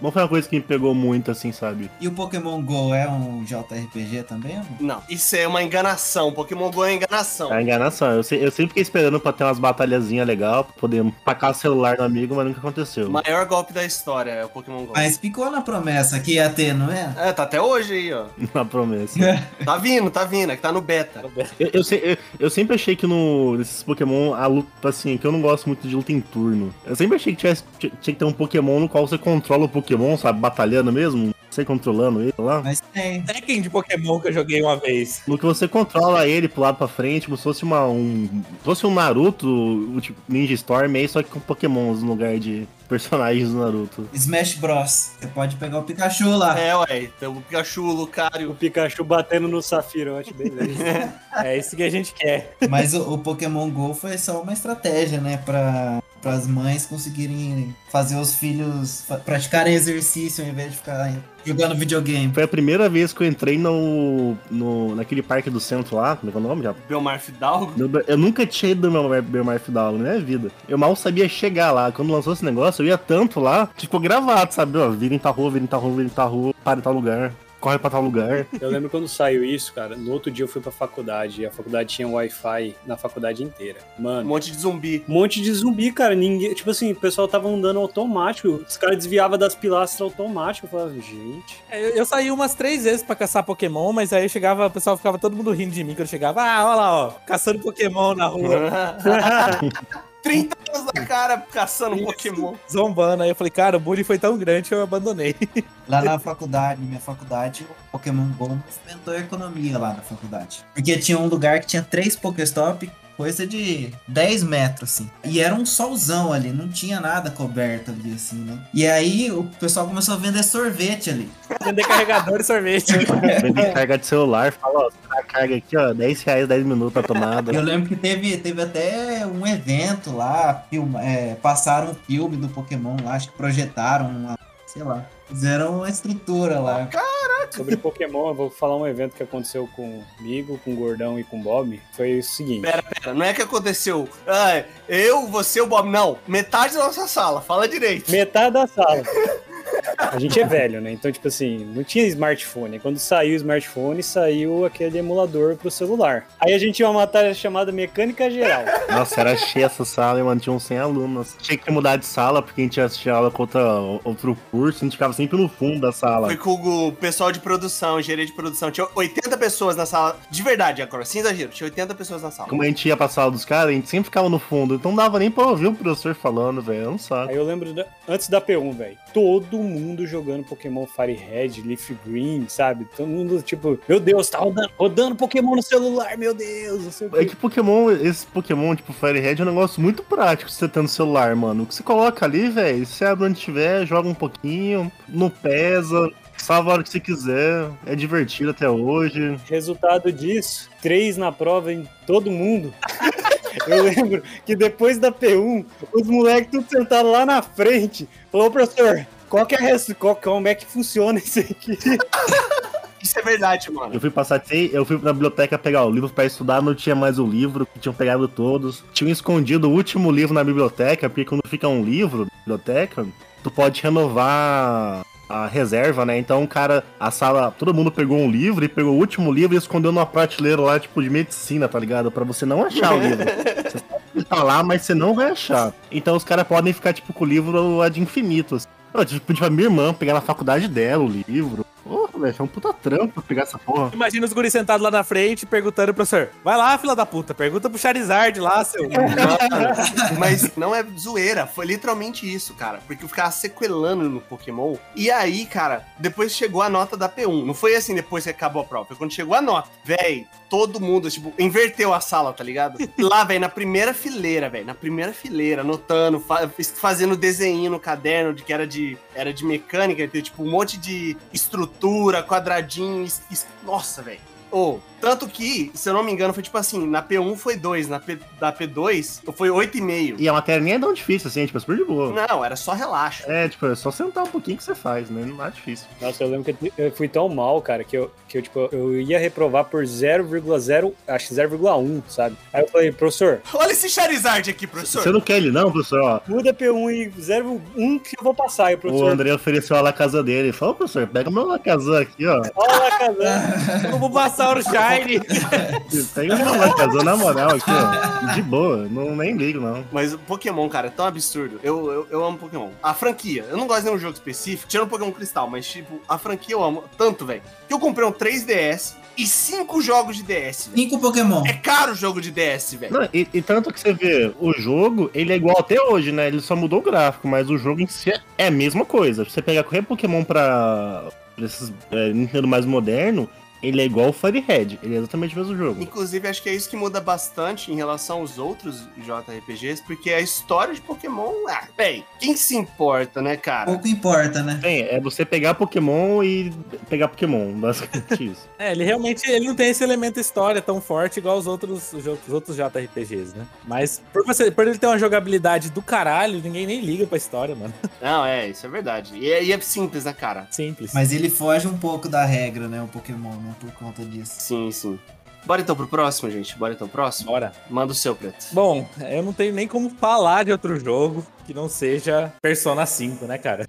não foi uma coisa que me pegou muito, assim, sabe?
E o Pokémon GO é um JRPG também? ou não?
Isso é uma enganação. Pokémon Go é enganação.
É a enganação. Eu, se- eu sempre fiquei esperando pra ter umas batalhazinhas legais, pra poder tacar o celular no amigo, mas nunca aconteceu.
O maior golpe da história é o Pokémon Go.
Mas ficou na promessa que ia ter, não é?
É, tá até hoje aí, ó.
Na promessa.
Tá vindo, tá vindo, é que tá no beta.
Eu, eu, eu- eu sempre achei que no, nesses Pokémon, a luta, assim, que eu não gosto muito de luta em turno. Eu sempre achei que tivesse, tinha tinha que ter um Pokémon no qual você controla o Pokémon, sabe? Batalhando mesmo. Você controlando ele lá.
Mas tem.
Tekken de Pokémon que eu joguei uma vez.
No que você controla ele pro lado pra frente, como se fosse uma, um. se fosse um Naruto, o tipo Ninja Storm aí, só que com Pokémons no lugar de personagens do Naruto.
Smash Bros. Você pode pegar o Pikachu lá.
É, ué. Tem o Pikachu, o
O
Lucario.
Pikachu batendo no Safirote, beleza.
É isso que a gente quer.
Mas o, o Pokémon GO foi só uma estratégia, né? Pra, as mães conseguirem fazer os filhos praticarem exercício ao invés de ficar jogando videogame.
Foi a primeira vez que eu entrei no, no naquele parque do centro lá, como é que é o nome já?
Belmar Fidalgo.
Eu, eu nunca tinha ido no meu Belmar Fidalgo na minha vida. Eu mal sabia chegar lá. Quando lançou esse negócio, eu ia tanto lá, tipo, gravado, sabe? Ó, vira em tal rua, vira em tal rua, vira em tal rua, para em tal lugar. Corre pra tal lugar.
Eu lembro quando saiu isso, cara. No outro dia eu fui pra faculdade e a faculdade tinha Wi-Fi na faculdade inteira.
Um
Mano,
monte de zumbi.
um monte de zumbi, cara. Ninguém. Tipo assim, o pessoal tava andando automático. Os caras desviavam das pilastras automático. Eu falava, gente.
É, Eu, eu saí umas três vezes pra caçar Pokémon, mas aí chegava, o pessoal ficava todo mundo rindo de mim quando eu chegava. Ah, olha lá, ó, caçando Pokémon na rua,
30 anos na cara caçando um Pokémon.
zombando. Aí eu falei, cara, o bullying foi tão grande que eu abandonei.
Lá na faculdade, minha faculdade, o Pokémon GO movimentou a economia lá na faculdade. Porque tinha um lugar que tinha três Pokéstop, coisa de 10 metros, assim. E era um solzão ali, não tinha nada coberto ali, assim, né? E aí o pessoal começou a vender sorvete ali.
Vender carregador e sorvete.
Vem carga de celular, fala, ó, a carga aqui, ó, 10 reais, 10 minutos a tomada.
Eu lembro que teve, teve até um evento lá, filma, é, passaram um filme do Pokémon lá, acho que projetaram uma, sei lá, fizeram uma estrutura lá.
Sobre Pokémon, eu vou falar um evento que aconteceu comigo, com o Gordão e com o Bob. Foi o seguinte.
Pera, pera, não é que aconteceu. Ah, eu, você, o Bob. Não, metade da nossa sala, fala direito.
Metade da sala. A gente é velho, né? Então, tipo assim, não tinha smartphone. Quando saiu o smartphone, saiu aquele emulador pro celular. Aí a gente tinha uma matéria chamada Mecânica Geral.
Nossa, era cheia essa sala, e, mano, tinha uns 100 alunos. Tinha que mudar de sala, porque a gente assistia aula com outra, outro curso, a gente ficava sempre no fundo da sala.
Foi com o pessoal de produção, engenharia de produção. Tinha 80 pessoas na sala. De verdade, agora, sem exagero. Tinha 80 pessoas na sala.
Como a gente ia pra sala dos caras, a gente sempre ficava no fundo, então não dava nem pra ouvir o professor falando, velho, eu não saco.
Aí eu lembro, da- antes da P1, velho, todo mundo jogando Pokémon Fire Red, Leaf Green, sabe? Todo mundo, tipo, meu Deus, tá rodando, rodando Pokémon no celular, meu Deus,
É que Pokémon, esse Pokémon, tipo, Fire Red é um negócio muito prático você ter no celular, mano. O que você coloca ali, velho, você abre onde tiver, joga um pouquinho, não pesa, salva a hora que você quiser, é divertido até hoje.
Resultado disso, três na prova em todo mundo. Eu lembro que depois da P1, os moleques tudo sentados lá na frente. Falou, professor, qual que é a res- qual, como é que funciona isso aqui?
Isso é verdade, mano.
Eu fui passar, eu fui na biblioteca pegar o livro pra estudar, não tinha mais o livro, tinham pegado todos. Tinham escondido o último livro na biblioteca, porque quando fica um livro na biblioteca, tu pode renovar a reserva, né? Então, o cara, a sala, todo mundo pegou um livro e pegou o último livro e escondeu numa prateleira lá, tipo, de medicina, tá ligado? Pra você não achar o livro. Você sabe que tá lá, mas você não vai achar. Então, os caras podem ficar, tipo, com o livro ad infinito. assim. Eu pedir pra minha irmã pegar na faculdade dela o livro. Porra, velho, foi um puta trampo pegar essa porra.
Imagina os guris sentados lá na frente perguntando, professor, vai lá, fila da puta, pergunta pro Charizard lá, seu...
Mas não é zoeira, foi literalmente isso, cara. Porque eu ficava sequelando no Pokémon. E aí, cara, depois chegou a nota da P1. Não foi assim depois que acabou a prova, foi quando chegou a nota. Véi, todo mundo, tipo, inverteu a sala, tá ligado? Lá, velho, na primeira fileira, velho, na primeira fileira, anotando, fa- fazendo desenho no caderno de que era de, era de mecânica, tem, tipo, um monte de estrutura, quadradinho, es- nossa, velho. Ô, tanto que, se eu não me engano, foi tipo assim, na P1 foi 2, na P, da P2 foi 8,5.
E a matéria nem é tão difícil assim, é, tipo, é super de boa.
Não, era só relaxo.
É, tipo, é só sentar um pouquinho que você faz, né? Não é difícil.
Nossa, eu lembro que eu fui tão mal, cara, que eu, que eu tipo, eu ia reprovar por 0,0, acho que 0,1, sabe? Aí eu falei, professor,
Olha esse Charizard aqui, professor.
Você não quer ele não, professor? Ó,
muda P1 e 0,1 que eu vou passar. Aí o
o
professor,
André ofereceu a Lacazan dele. Ele falou, professor, pega meu Lacazan aqui, ó.
olha lá, casando.
Eu vou passar o Shine.
Pega meu Lacazan na moral aqui, ó. De boa, não, nem ligo, não.
Mas o Pokémon, cara, é tão absurdo. Eu, eu, eu amo Pokémon. A franquia, eu não gosto de nenhum jogo específico, tirando Pokémon Cristal, mas, tipo, a franquia eu amo tanto, velho, que eu comprei um 3DS e cinco jogos de DS, velho.
Cinco Pokémon.
É caro o jogo de DS, velho.
E, e tanto que você vê, o jogo, ele é igual até hoje, né? Ele só mudou o gráfico, mas o jogo em si é a mesma coisa. Se você pegar qualquer Pokémon pra, pra esses é, Nintendo mais moderno, ele é igual o Fire Red. Ele é exatamente o mesmo jogo.
Inclusive, acho que é isso que muda bastante em relação aos outros JRPGs, porque a história de Pokémon, ah, véi, quem se importa, né, cara?
Pouco importa, né?
Tem, é você pegar Pokémon e pegar Pokémon, basicamente isso.
É, ele realmente ele não tem esse elemento história tão forte igual os outros, os outros- os outros JRPGs, né? Mas por, você, por ele ter uma jogabilidade do caralho, ninguém nem liga pra história, mano.
Não, é, isso é verdade. E é, e é simples, né, cara?
Simples.
Mas ele foge um pouco da regra, né? O Pokémon, né? né? Por conta disso.
Sim, sim. Bora então pro próximo, gente. Bora então pro próximo?
Bora.
Manda o seu, Preto.
Bom, eu não tenho nem como falar de outro jogo que não seja Persona 5, né, cara?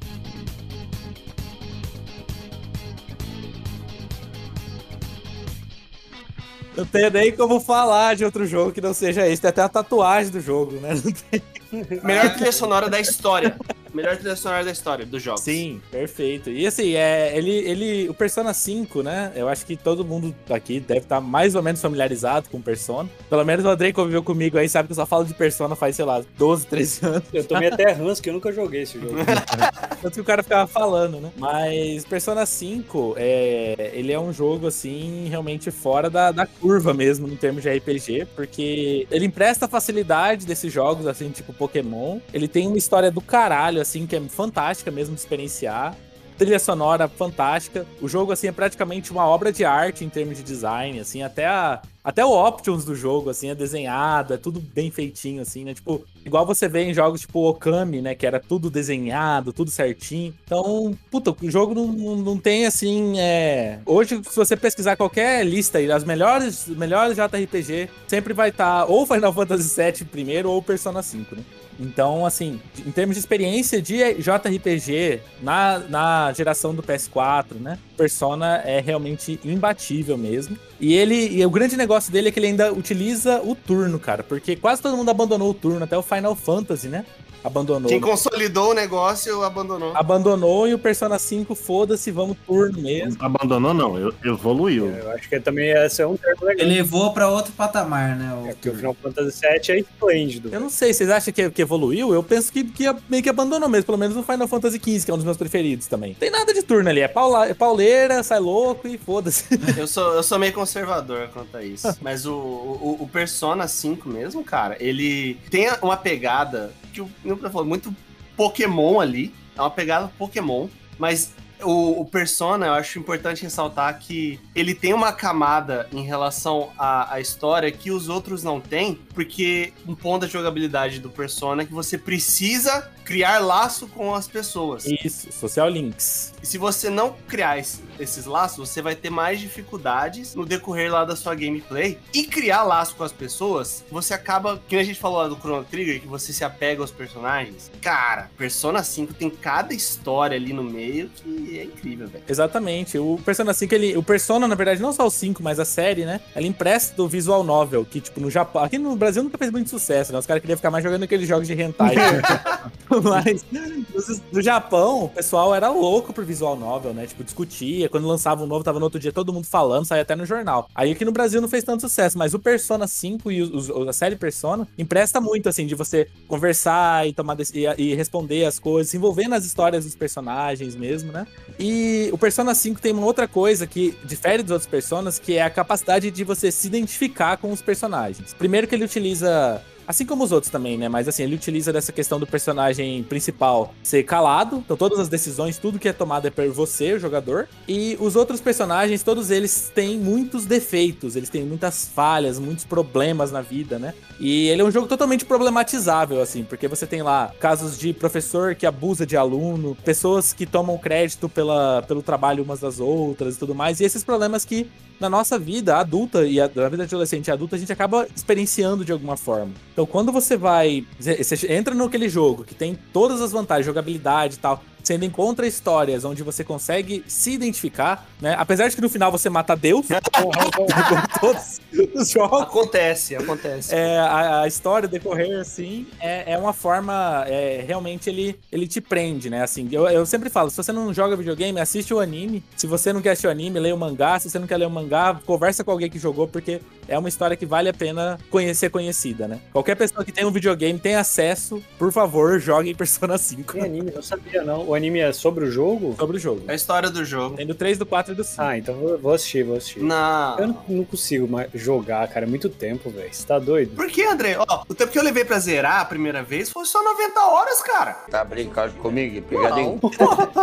Não tenho nem como falar de outro jogo que não seja esse. Tem até a tatuagem do jogo, né?
Melhor trilha sonora da história. Melhor trilha sonora da história dos jogos.
Sim, perfeito. E assim, é, ele, ele, o Persona 5, né? Eu acho que todo mundo aqui deve estar mais ou menos familiarizado com o Persona. Pelo menos o Andrei conviveu comigo aí, sabe que eu só falo de Persona faz, sei lá, 12, 13 anos.
Eu tomei até ranço que eu nunca joguei esse jogo.
Tanto que o cara ficava falando, né? Mas Persona 5, é, ele é um jogo, assim, realmente fora da, da curva mesmo, em termos de RPG, porque ele empresta a facilidade desses jogos, assim, tipo Pokémon. Ele tem uma história do caralho, assim, que é fantástica mesmo de experienciar. Trilha sonora fantástica. O jogo, assim, é praticamente uma obra de arte em termos de design, assim, até a... Até o Options do jogo, assim, é desenhado, é tudo bem feitinho, assim, né? Tipo, igual você vê em jogos tipo Okami, né? Que era tudo desenhado, tudo certinho. Então, puta, o jogo não, não, não tem, assim, é... Hoje, se você pesquisar qualquer lista aí, as melhores, melhores JRPG, sempre vai estar ou Final Fantasy VII primeiro ou Persona 5, né? Então, assim, em termos de experiência de JRPG na, na geração do PS4, né? Persona é realmente imbatível mesmo. E ele, e o grande negócio dele é que ele ainda utiliza o turno, cara, porque quase todo mundo abandonou o turno, até o Final Fantasy, né? Abandonou.
Quem consolidou o negócio abandonou.
Abandonou e o Persona 5, foda-se, vamos turno mesmo.
Abandonou não, eu- evoluiu.
Eu acho que também esse é um termo legal.
Elevou pra outro patamar, né? o-
É porque o Final Fantasy VII é esplêndido.
Eu não sei, vocês acham que, que evoluiu? Eu penso que, que meio que abandonou mesmo, pelo menos no Final Fantasy XV, que é um dos meus preferidos também. Tem nada de turno ali, é, paula, é pauleira, sai louco e foda-se.
Eu sou, eu sou meio conservador quanto a isso. Mas o, o, o Persona 5 mesmo, cara, ele tem uma pegada que o meu falou, muito Pokémon ali. É uma pegada Pokémon. Mas o, o Persona, eu acho importante ressaltar que ele tem uma camada em relação à, à história que os outros não têm, porque um ponto da jogabilidade do Persona é que você precisa criar laço com as pessoas.
Isso, Social Links.
E se você não criar esse- esses laços, você vai ter mais dificuldades no decorrer lá da sua gameplay. E criar laço com as pessoas, você acaba, que a gente falou lá do Chrono Trigger, que você se apega aos personagens. Cara, Persona 5 tem cada história ali no meio que é incrível, velho.
Exatamente. O Persona 5, ele, o Persona, na verdade, não só o 5, mas a série, né? Ela empresta do visual novel, que, tipo, no Japão. Aqui no Brasil nunca fez muito sucesso, né? Os caras queriam ficar mais jogando aqueles jogos de hentai. mas no, no Japão, o pessoal era louco por visual novel, né? Tipo, discutia. Quando lançava um novo, tava no outro dia todo mundo falando, saía até no jornal. Aí aqui no Brasil não fez tanto sucesso, mas o Persona 5 e os- a série Persona empresta muito, assim, de você conversar e tomar e, e responder as coisas, se envolver nas histórias dos personagens mesmo, né? E o Persona 5 tem uma outra coisa que difere dos outros Personas, que é a capacidade de você se identificar com os personagens. Primeiro que ele utiliza Assim como os outros também, né? Mas assim, ele utiliza dessa questão do personagem principal ser calado. Então, todas as decisões, tudo que é tomado é por você, o jogador. E os outros personagens, todos eles têm muitos defeitos, eles têm muitas falhas, muitos problemas na vida, né? E ele é um jogo totalmente problematizável, assim, porque você tem lá casos de professor que abusa de aluno, pessoas que tomam crédito pela, pelo trabalho umas das outras e tudo mais. E esses problemas que na nossa vida adulta e a- na vida adolescente e adulta a gente acaba experienciando de alguma forma. Então, quando você vai. Você entra naquele jogo que tem todas as vantagens, jogabilidade e tal. Você ainda encontra histórias onde você consegue se identificar, né? Apesar de que no final você mata Deus, todos os jogos.
Acontece, acontece.
É, a, a história decorrer, assim, é, é uma forma. é, realmente ele, ele te prende, né? Assim, eu, eu sempre falo: se você não joga videogame, assiste o anime. Se você não quer assistir o anime, leia o mangá. Se você não quer ler o mangá, conversa com alguém que jogou, porque é uma história que vale a pena conhecer conhecida, né? Qualquer pessoa que tem um videogame tem acesso, por favor, jogue em Persona 5
Tem anime, não sabia não. O anime é sobre o jogo?
sobre o jogo.
É a história do jogo.
Tem do 3, do 4 e do 5.
Ah, então vou, vou assistir, vou assistir.
Não.
Eu não, não consigo mais jogar, cara. É muito tempo, velho. Você tá doido?
Por que, André? Ó, o tempo que eu levei pra zerar a primeira vez foi só 90 horas, cara.
Tá brincando comigo, pegadinho?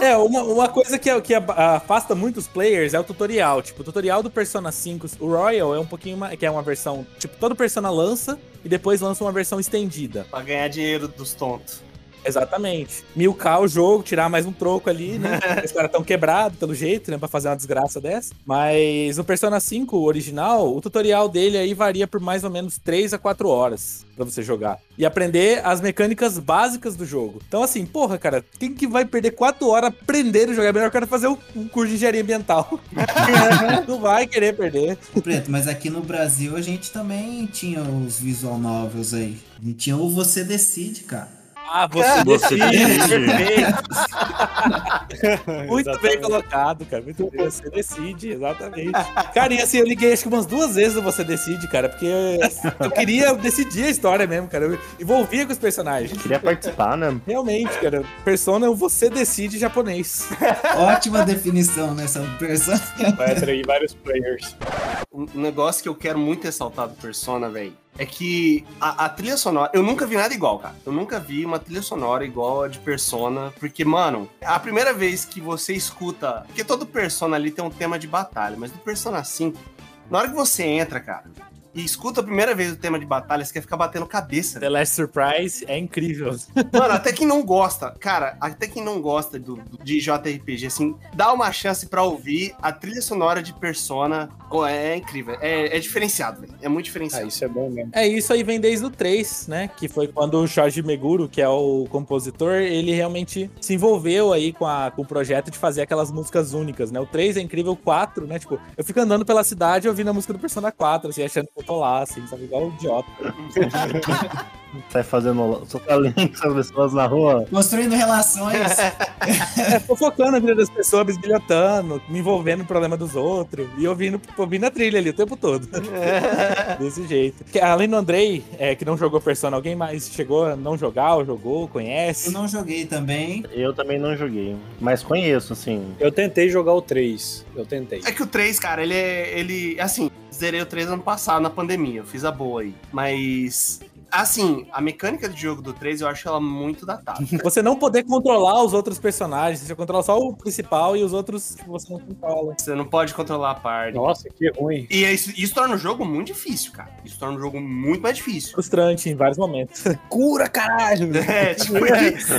É, uma, uma coisa que, que afasta muitos players é o tutorial. Tipo, o tutorial do Persona 5, o Royal é um pouquinho mais. Que é uma versão. Tipo, todo Persona lança e depois lança uma versão estendida.
Pra ganhar dinheiro dos tontos.
Exatamente. Milcar o jogo, tirar mais um troco ali, né? Os caras estão quebrados pelo jeito, né? Pra fazer uma desgraça dessa. Mas no Persona 5 original, o tutorial dele aí varia por mais ou menos 3 a 4 horas pra você jogar. E aprender as mecânicas básicas do jogo. Então, assim, porra, cara, quem que vai perder 4 horas aprendendo a jogar? É melhor o cara fazer um um curso de engenharia ambiental. Não vai querer perder.
Preto, mas aqui no Brasil a gente também tinha os visual novels aí. A gente tinha o Você Decide, cara.
Ah, você
Você
decide. Muito bem colocado, cara. Muito bem. Você decide, exatamente. Cara, e assim, eu liguei acho que umas duas vezes no Você Decide, cara, porque eu queria decidir a história mesmo, cara. Eu envolvia com os personagens.
Queria participar, né?
Realmente, cara. Persona é o Você Decide japonês.
Ótima definição nessa versão.
Vai atrair vários players.
Um negócio que eu quero muito ressaltar do Persona, velho, é que a, a trilha sonora. Eu nunca vi nada igual, cara. Eu nunca vi uma trilha sonora igual a de Persona. Porque, mano, a primeira vez que você escuta. Porque todo Persona ali tem um tema de batalha, mas no Persona 5, na hora que você entra, cara, e escuta a primeira vez o tema de batalha, você quer ficar batendo cabeça.
The Last Surprise é incrível.
Mano, até quem não gosta, cara, até quem não gosta do, do- de JRPG, assim, dá uma chance pra ouvir a trilha sonora de Persona. Oh, é, é incrível, é, é diferenciado, velho. É muito
Ah,
diferenciado.
isso é bom mesmo.
É, isso aí vem desde o 3, né? Que foi quando o Jorge Meguro, que é o compositor, ele realmente se envolveu aí com, a, com o projeto de fazer aquelas músicas únicas, né? O 3 é incrível, o 4, né? Tipo, eu fico andando pela cidade ouvindo a música do Persona 4, assim, achando que lá, assim, sabe? Igual um idiota.
Sai fazendo links as pessoas na rua.
Construindo relações.
É, fofocando a vida das pessoas, bisbilhotando, me envolvendo no problema dos outros e ouvindo, ouvindo a trilha ali o tempo todo. Desse jeito. Que, além do Andrei, é, que não jogou Persona, alguém mais chegou a não jogar ou jogou, conhece?
Eu não joguei também.
Eu também não joguei, mas conheço, assim.
Eu tentei jogar o 3. Eu tentei.
É que o 3, cara, ele é. Ele. Assim, zerei o 3 ano passado na pandemia. Eu fiz a boa aí. Mas. Assim, a mecânica de jogo do 3 eu acho ela muito datada.
Você não poder controlar os outros personagens, você controla só o principal e os outros tipo, você não controla.
Você não pode controlar a parte.
Nossa, que ruim.
E isso, isso torna o jogo muito difícil, cara. Isso torna o jogo muito mais difícil.
Frustrante em vários momentos.
Cura, caralho!
É, tipo isso.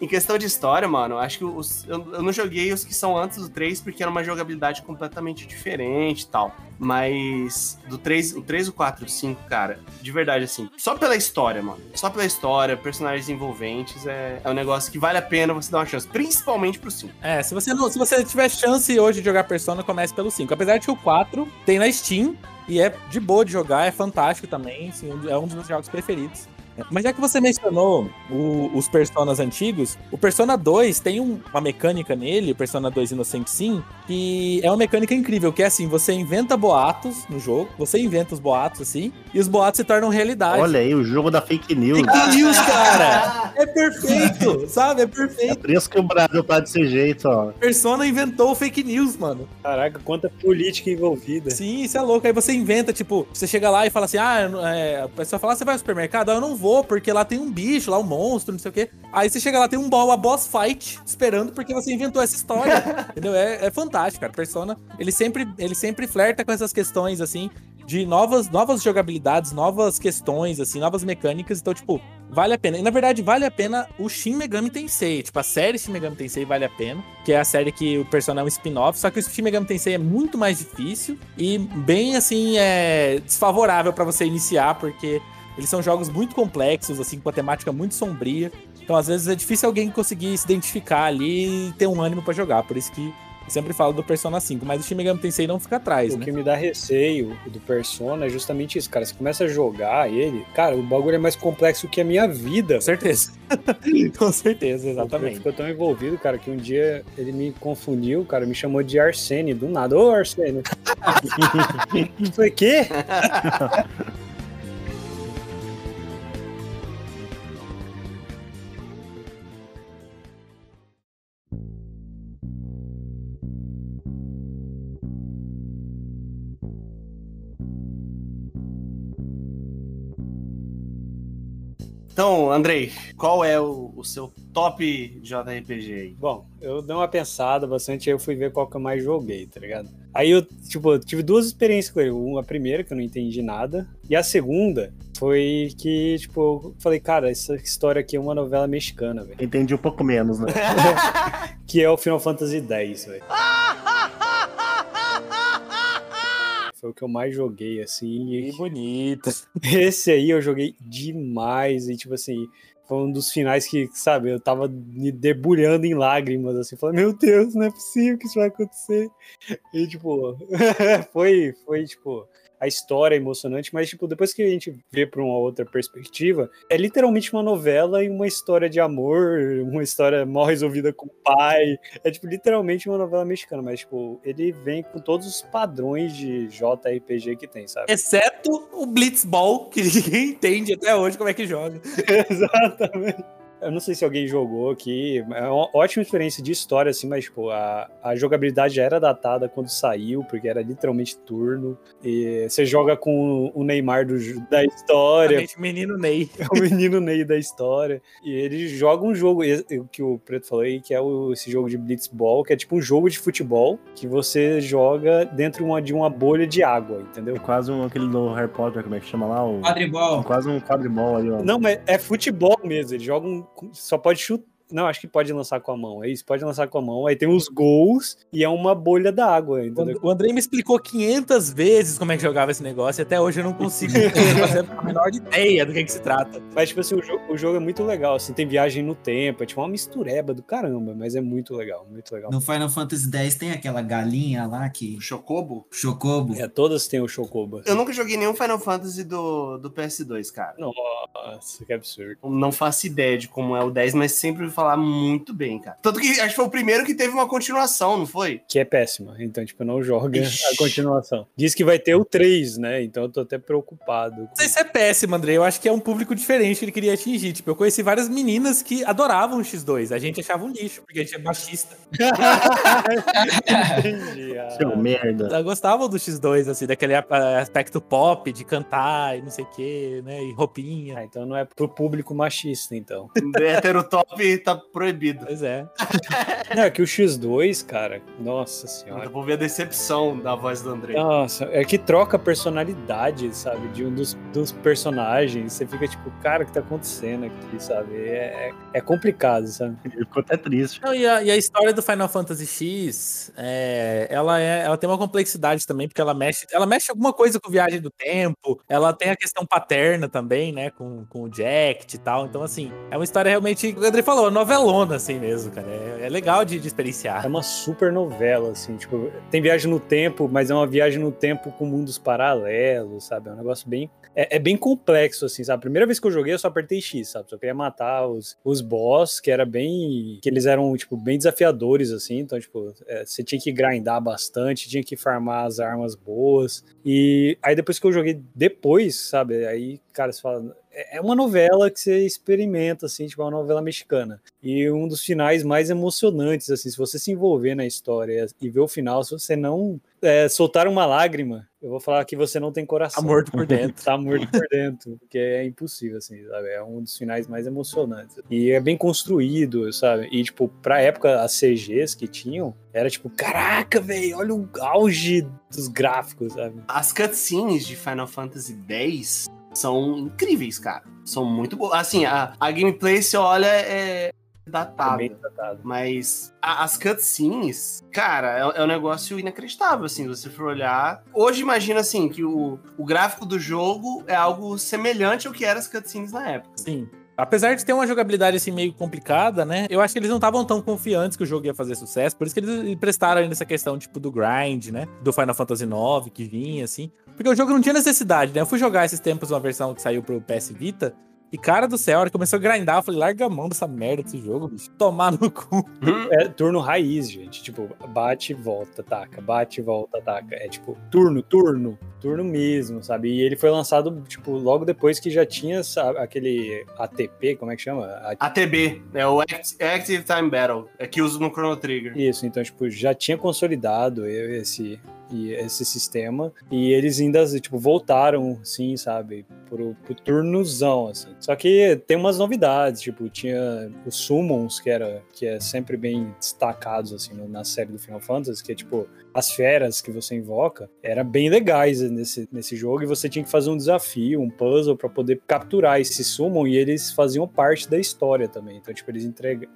em questão de história, mano, eu acho que os, eu, eu não joguei os que são antes do 3 porque era uma jogabilidade completamente diferente e tal. Mas do 3, o 3, o 4 e o 5, cara, de verdade, assim, só pela história, mano. Só pela história, personagens envolventes, é, é um negócio que vale a pena você dar uma chance. Principalmente pro 5.
É, se você, não, se você tiver chance hoje de jogar Persona, comece pelo 5. Apesar de que o 4 tem na Steam e é de boa de jogar, é fantástico também, assim, é um dos meus jogos preferidos. Mas já que você mencionou o- os Personas antigos, o Persona 2 tem um- uma mecânica nele, o Persona 2 Innocent Sim, que é uma mecânica incrível, que é assim, você inventa boatos no jogo, você inventa os boatos assim, e os boatos se tornam realidade.
Olha aí, o jogo da fake news.
Fake news, cara! É perfeito, sabe? É perfeito.
É por isso que o Brasil tá desse jeito, ó.
Persona inventou o fake news, mano.
Caraca, quanta política envolvida.
Sim, isso é louco. Aí você inventa, tipo, você chega lá e fala assim: ah, é, a pessoa fala, "Ah, você vai ao supermercado? Ah, eu não vou, porque lá tem um bicho, lá um monstro, não sei o quê. Aí você chega lá, tem um bo- uma boss fight esperando porque você inventou essa história. entendeu? É, é fantástico, cara. Persona, ele sempre, ele sempre flerta com essas questões, assim, de novas, novas jogabilidades, novas questões, assim, novas mecânicas. Então, tipo, vale a pena. E na verdade, vale a pena o Shin Megami Tensei. Tipo, a série Shin Megami Tensei vale a pena. Que é a série que o Persona é um spin-off. Só que o Shin Megami Tensei é muito mais difícil e bem, assim, é desfavorável pra você iniciar, porque eles são jogos muito complexos, assim, com a temática muito sombria. Então, às vezes, é difícil alguém conseguir se identificar ali e ter um ânimo pra jogar. Por isso que eu sempre falo do Persona 5. Mas o Shin Megami Tensei não fica atrás,
O
né?
que me dá receio do Persona é justamente isso, cara. Você começa a jogar ele, cara, o bagulho é mais complexo que a minha vida.
Com certeza. com certeza, exatamente.
ficou tão envolvido, cara, que um dia ele me confundiu, cara, me chamou de Arsene do nada. Ô, Arsene. Falei, quê?
Então, Andrei, qual é o, o seu top JRPG aí?
Bom, eu dei uma pensada bastante, aí eu fui ver qual que eu mais joguei, tá ligado? Aí eu, tipo, eu tive duas experiências com ele. Uma, a primeira, que eu não entendi nada, e a segunda, foi que, tipo, eu falei, cara, essa história aqui é uma novela mexicana, velho.
Entendi um pouco menos, né?
Que é o Final Fantasy X, velho. Foi o que eu mais joguei, assim.
Que bonito.
esse aí eu joguei demais. E, tipo assim, foi um dos finais que, sabe, eu tava me debulhando em lágrimas, assim, falando, meu Deus, não é possível que isso vai acontecer. E, tipo, foi, foi, tipo, a história é emocionante, mas, tipo, depois que a gente vê por uma outra perspectiva, é literalmente uma novela e uma história de amor, uma história mal resolvida com o pai. É, tipo, literalmente uma novela mexicana, mas, tipo, ele vem com todos os padrões de JRPG que tem, sabe?
Exceto o Blitzball, que ninguém entende até hoje como é que joga.
Exatamente. Eu não sei se alguém jogou aqui, é uma ótima experiência de história, assim, mas, tipo, a, a jogabilidade já era datada quando saiu, porque era literalmente turno. E você joga com o Neymar do, da história,
Exatamente, Menino Ney.
é o menino Ney da história. E ele joga um jogo, o que o Preto falou aí, que é o- esse jogo de Blitzball, que é tipo um jogo de futebol que você joga dentro uma- de uma bolha de água, entendeu?
É quase um, aquele do Harry Potter, como é que chama lá? O,
Quadribol.
quase um quadribol ali, ó.
Não, mas é futebol mesmo. Ele joga um. Só pode chutar. Não, acho que pode lançar com a mão. É isso, pode lançar com a mão. Aí tem os gols e é uma bolha da água, entendeu?
O Andrei me explicou 500 vezes como é que jogava esse negócio e até hoje eu não consigo fazer a menor ideia do que, que se trata.
Mas, tipo assim, o jogo, o jogo é muito legal. Assim, tem viagem no tempo. É tipo uma mistureba do caramba, mas é muito legal, muito legal.
No Final Fantasy X tem aquela galinha lá que.
Chocobo?
Chocobo.
É, todas têm o Chocobo.
Eu nunca joguei nenhum Final Fantasy do, do PS2, cara.
Nossa, que absurdo.
Não faço ideia de como é o 10, mas sempre falar muito bem, cara. Tanto que acho que foi o primeiro que teve uma continuação, não foi?
Que é péssima. Então, tipo, não joga
Ixi.
a continuação. Diz que vai ter o 3, né? Então eu tô até preocupado.
Não sei se é péssimo, Andrei. Eu acho que é um público diferente que ele queria atingir. Tipo, eu conheci várias meninas que adoravam o X2. A gente achava um lixo, porque a gente é machista.
Entendi. ah.
Seu merda.
Elas gostavam do X2, assim, daquele aspecto pop, de cantar e não sei o quê, né? E roupinha.
Ah, então não é pro público machista, então.
Heterotop tá proibido.
Pois é.
Não, é que o X2, cara, nossa
Eu
senhora.
vou ver a decepção da voz do André.
Nossa, é que troca a personalidade, sabe? De um dos, dos personagens. Você fica tipo, cara, o que tá acontecendo aqui, sabe? É, é complicado, sabe?
Ficou até triste.
Não, e, a, e a história do Final Fantasy X, é, ela, é, ela tem uma complexidade também, porque ela mexe, ela mexe alguma coisa com viagem do tempo, ela tem a questão paterna também, né, com, com o Jack e tal. Então, assim, é uma história realmente, o André falou, novelona, assim mesmo, cara. É, é legal de, de experienciar.
É uma super novela, assim, tipo, tem viagem no tempo, mas é uma viagem no tempo com mundos paralelos, sabe? É um negócio bem. É, é bem complexo, assim, sabe? A primeira vez que eu joguei, eu só apertei X, sabe? Só queria matar os, os boss, que era bem. que eles eram, tipo, bem desafiadores, assim. Então, tipo, é, você tinha que grindar bastante, tinha que farmar as armas boas. E aí depois que eu joguei depois, sabe? Aí, cara, você fala. É é uma novela que você experimenta, assim, tipo, é uma novela mexicana. E um dos finais mais emocionantes, assim, se você se envolver na história e ver o final, se você não é, soltar uma lágrima, eu vou falar que você não tem coração.
Tá morto por dentro.
Tá morto por dentro, porque é impossível, assim, sabe? É um dos finais mais emocionantes. E é bem construído, sabe? E, tipo, pra época, as CGs que tinham, era tipo, caraca, velho, olha o auge dos gráficos, sabe?
As cutscenes de Final Fantasy X são incríveis, cara. São muito boas. Assim, a, a gameplay, você olha, é
É
datada.
tratado.
Mas a- as cutscenes, cara, é, é um negócio inacreditável, assim, se você for olhar. Hoje, imagina, assim, que o, o gráfico do jogo é algo semelhante ao que eram as cutscenes na época.
Sim. Apesar de ter uma jogabilidade assim meio complicada, né? Eu acho que eles não estavam tão confiantes que o jogo ia fazer sucesso, por isso que eles prestaram aí nessa questão tipo do grind, né? Do Final Fantasy IX que vinha assim, porque o jogo não tinha necessidade, né? Eu fui jogar esses tempos uma versão que saiu pro PS Vita e cara do céu, a hora que começou a grindar, eu falei, larga a mão dessa merda desse jogo, bicho. Tomar no cu.
É turno raiz, gente. Tipo, bate, volta, ataca. Bate, volta, ataca. É tipo, turno, turno. Turno mesmo, sabe? E ele foi lançado, tipo, logo depois que já tinha sabe, aquele ATP, como é que chama? A-
ATB, é o Act- Active Time Battle, é que usa no Chrono Trigger.
Isso, então, tipo, já tinha consolidado esse, esse sistema. E eles ainda, tipo, voltaram, sim, sabe? Pro, pro turnozão, assim. Só que tem umas novidades, tipo, tinha os Summons, que, era, que é sempre bem destacados, assim, na série do Final Fantasy, que é, tipo, as feras que você invoca, era bem legais nesse, nesse jogo, e você tinha que fazer um desafio, um puzzle, pra poder capturar esse Summon, e eles faziam parte da história também. Então, tipo, eles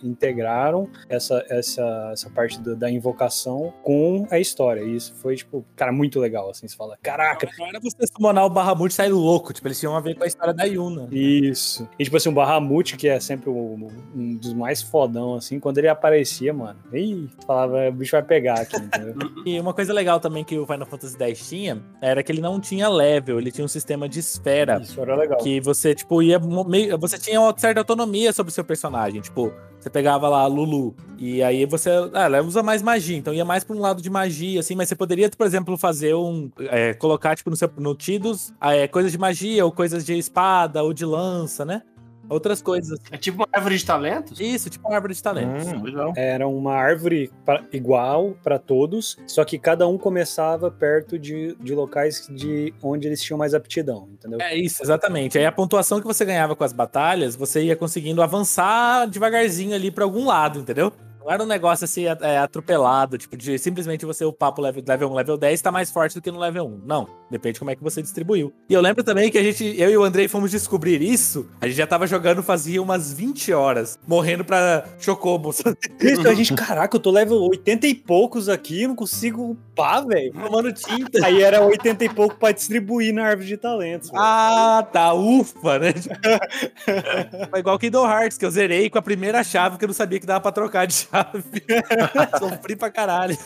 integraram essa, essa, essa parte do- da invocação com a história. E isso foi, tipo, cara, muito legal, assim, você fala, caraca,
Não era você summonar o Bahamut e sair louco. Tipo, eles tinham a ver com a história da Yuna.
Isso. E tipo assim, o Bahamut, que é sempre o- um dos mais fodão, assim, quando ele aparecia, mano, ih, falava, o bicho vai pegar aqui, entendeu?
E uma coisa legal também que o Final Fantasy X tinha era que ele não tinha level, ele tinha um sistema de esfera.
Isso era legal.
Que você, tipo, ia meio. Você tinha uma certa autonomia sobre o seu personagem. Tipo, você pegava lá a Lulu. E aí você. Ah, ela usa mais magia. Então ia mais pra um lado de magia, assim. Mas você poderia, por exemplo, fazer um. é, colocar, tipo, no, seu, no Tidus é, coisas de magia, ou coisas de espada, ou de lança, né? Outras coisas.
É tipo uma árvore de talentos?
Isso, tipo uma árvore de talentos.
Hum, legal.
Era uma árvore pra- igual para todos, só que cada um começava perto de, de locais de onde eles tinham mais aptidão, entendeu?
É isso, exatamente. Aí a pontuação que você ganhava com as batalhas, você ia conseguindo avançar devagarzinho ali pra algum lado, entendeu? Não era um negócio assim é, atropelado, tipo, de simplesmente você upar pro level, level 1, level 10 tá mais forte do que no level 1. Não, depende de como é que você distribuiu. E eu lembro também que a gente, eu e o Andrei fomos descobrir isso, a gente já tava jogando fazia umas 20 horas, morrendo pra Chocobo?
Isso, a gente, caraca, eu tô level 80 e poucos aqui, não consigo upar, velho.
tomando tinta.
Aí era 80 e pouco pra distribuir na árvore de talentos. velho.
Ah, tá, ufa, né? Foi igual Kingdom Hearts, que eu zerei com a primeira chave, que eu não sabia que dava pra trocar de chave. Sofri pra caralho.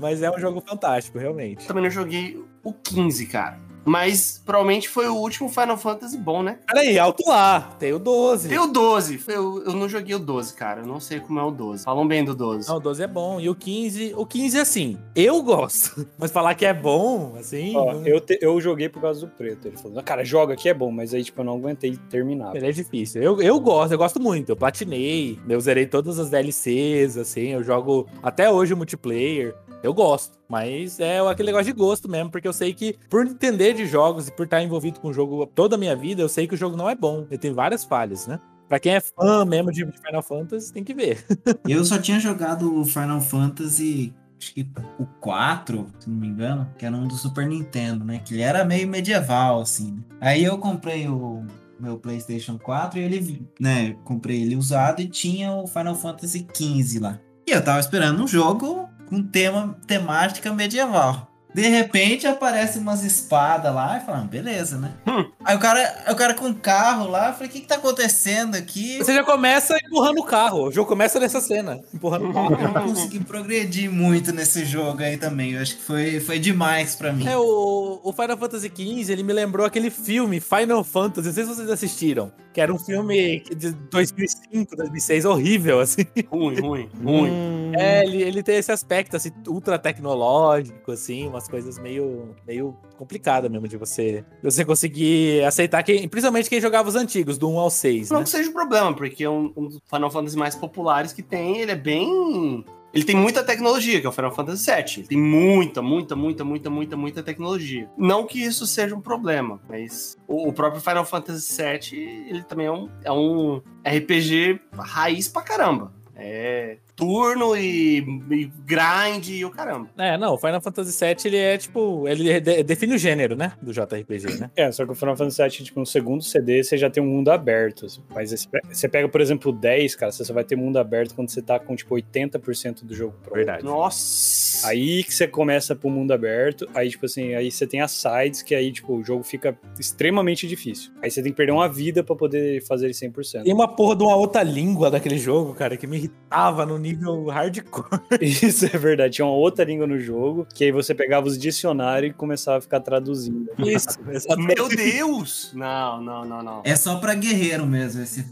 Mas é um jogo fantástico, realmente.
Também não joguei o 15, cara. Mas provavelmente foi o último Final Fantasy bom, né?
Peraí, alto lá, tem o 12.
Tem o 12. Eu, eu não joguei o 12, cara. Eu não sei como é o 12. Falam bem do 12.
Não, o 12 é bom. E o 15, o 15 assim, eu gosto. Mas falar que é bom, assim,
Ó,
não-
eu, te- eu joguei por causa do preto. Ele falou, cara, joga aqui é bom, mas aí, tipo, eu não aguentei terminar.
ele é difícil. Eu, eu gosto, eu gosto muito. Eu platinei, eu zerei todas as DLCs, assim, eu jogo até hoje o multiplayer. Eu gosto, mas é aquele negócio de gosto mesmo, porque eu sei que, por entender de jogos e por estar envolvido com o jogo toda a minha vida, eu sei que o jogo não é bom. Ele tem várias falhas, né? Pra quem é fã mesmo de Final Fantasy, tem que ver.
Eu só tinha jogado o Final Fantasy, acho que o 4, se não me engano, que era um do Super Nintendo, né? Que ele era meio medieval, assim. né? Aí eu comprei o meu PlayStation 4 e ele, né? Comprei ele usado e tinha o Final Fantasy 15 lá. E eu tava esperando um jogo com tema, temática medieval. De repente aparece umas espadas lá e fala, "Ah, beleza, né?
Hum.
Aí o cara, o cara com um carro lá, eu falei, o que que tá acontecendo aqui?
Você já começa empurrando o carro. O jogo começa nessa cena, empurrando o carro.
Eu não consegui progredir muito nesse jogo aí também. Eu acho que foi, foi demais pra mim.
É, o, o Final Fantasy XV, ele me lembrou aquele filme Final Fantasy, não sei se vocês assistiram, que era um filme de 2005, 2006, horrível, assim.
Ruim, ruim, ruim.
É, ele, ele tem esse aspecto, assim, ultra tecnológico, assim, umas coisas meio, meio complicadas mesmo de você, de você conseguir aceitar, quem, principalmente quem jogava os antigos, do 1 ao 6,
Não
né?
que seja um problema, porque é um, um dos Final Fantasy mais populares que tem, ele é bem. Ele tem muita tecnologia, que é o Final Fantasy VII. Ele tem muita, muita, muita, muita, muita, muita tecnologia. Não que isso seja um problema, mas o, o próprio Final Fantasy VII, ele também é um, é um RPG raiz pra caramba. É turno e, e grind e o caramba.
É, não, o Final Fantasy VII, ele é, tipo, ele de- define o gênero, né, do JRPG, né?
É, só que o Final Fantasy VII, tipo, no segundo CD, você já tem um mundo aberto. assim. Mas esse- você pega, por exemplo, o 10, cara, você só vai ter mundo aberto quando você tá com, tipo, 80% do jogo pronto.
Verdade.
Nossa!
Aí que você começa pro mundo aberto, aí, tipo assim, aí você tem as sides, que aí, tipo, o jogo fica extremamente difícil. Aí você tem que perder uma vida pra poder fazer ele 100%.
Tem uma porra de uma outra língua daquele jogo, cara, que me irritava no nível hardcore.
Isso é verdade. Tinha uma outra língua no jogo, que aí você pegava os dicionários e começava a ficar traduzindo.
Isso.
Meu Deus! Não, não, não, não.
É só pra guerreiro mesmo esse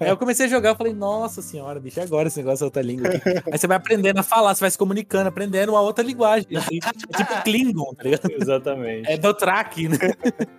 Aí eu comecei a jogar, eu falei, nossa senhora, bicho, e agora esse negócio da outra língua aqui? Aí você vai aprendendo a falar, você vai se comunicando, aprendendo uma outra linguagem. assim. É tipo Klingon, tá ligado?
Exatamente.
É Dothraki, né?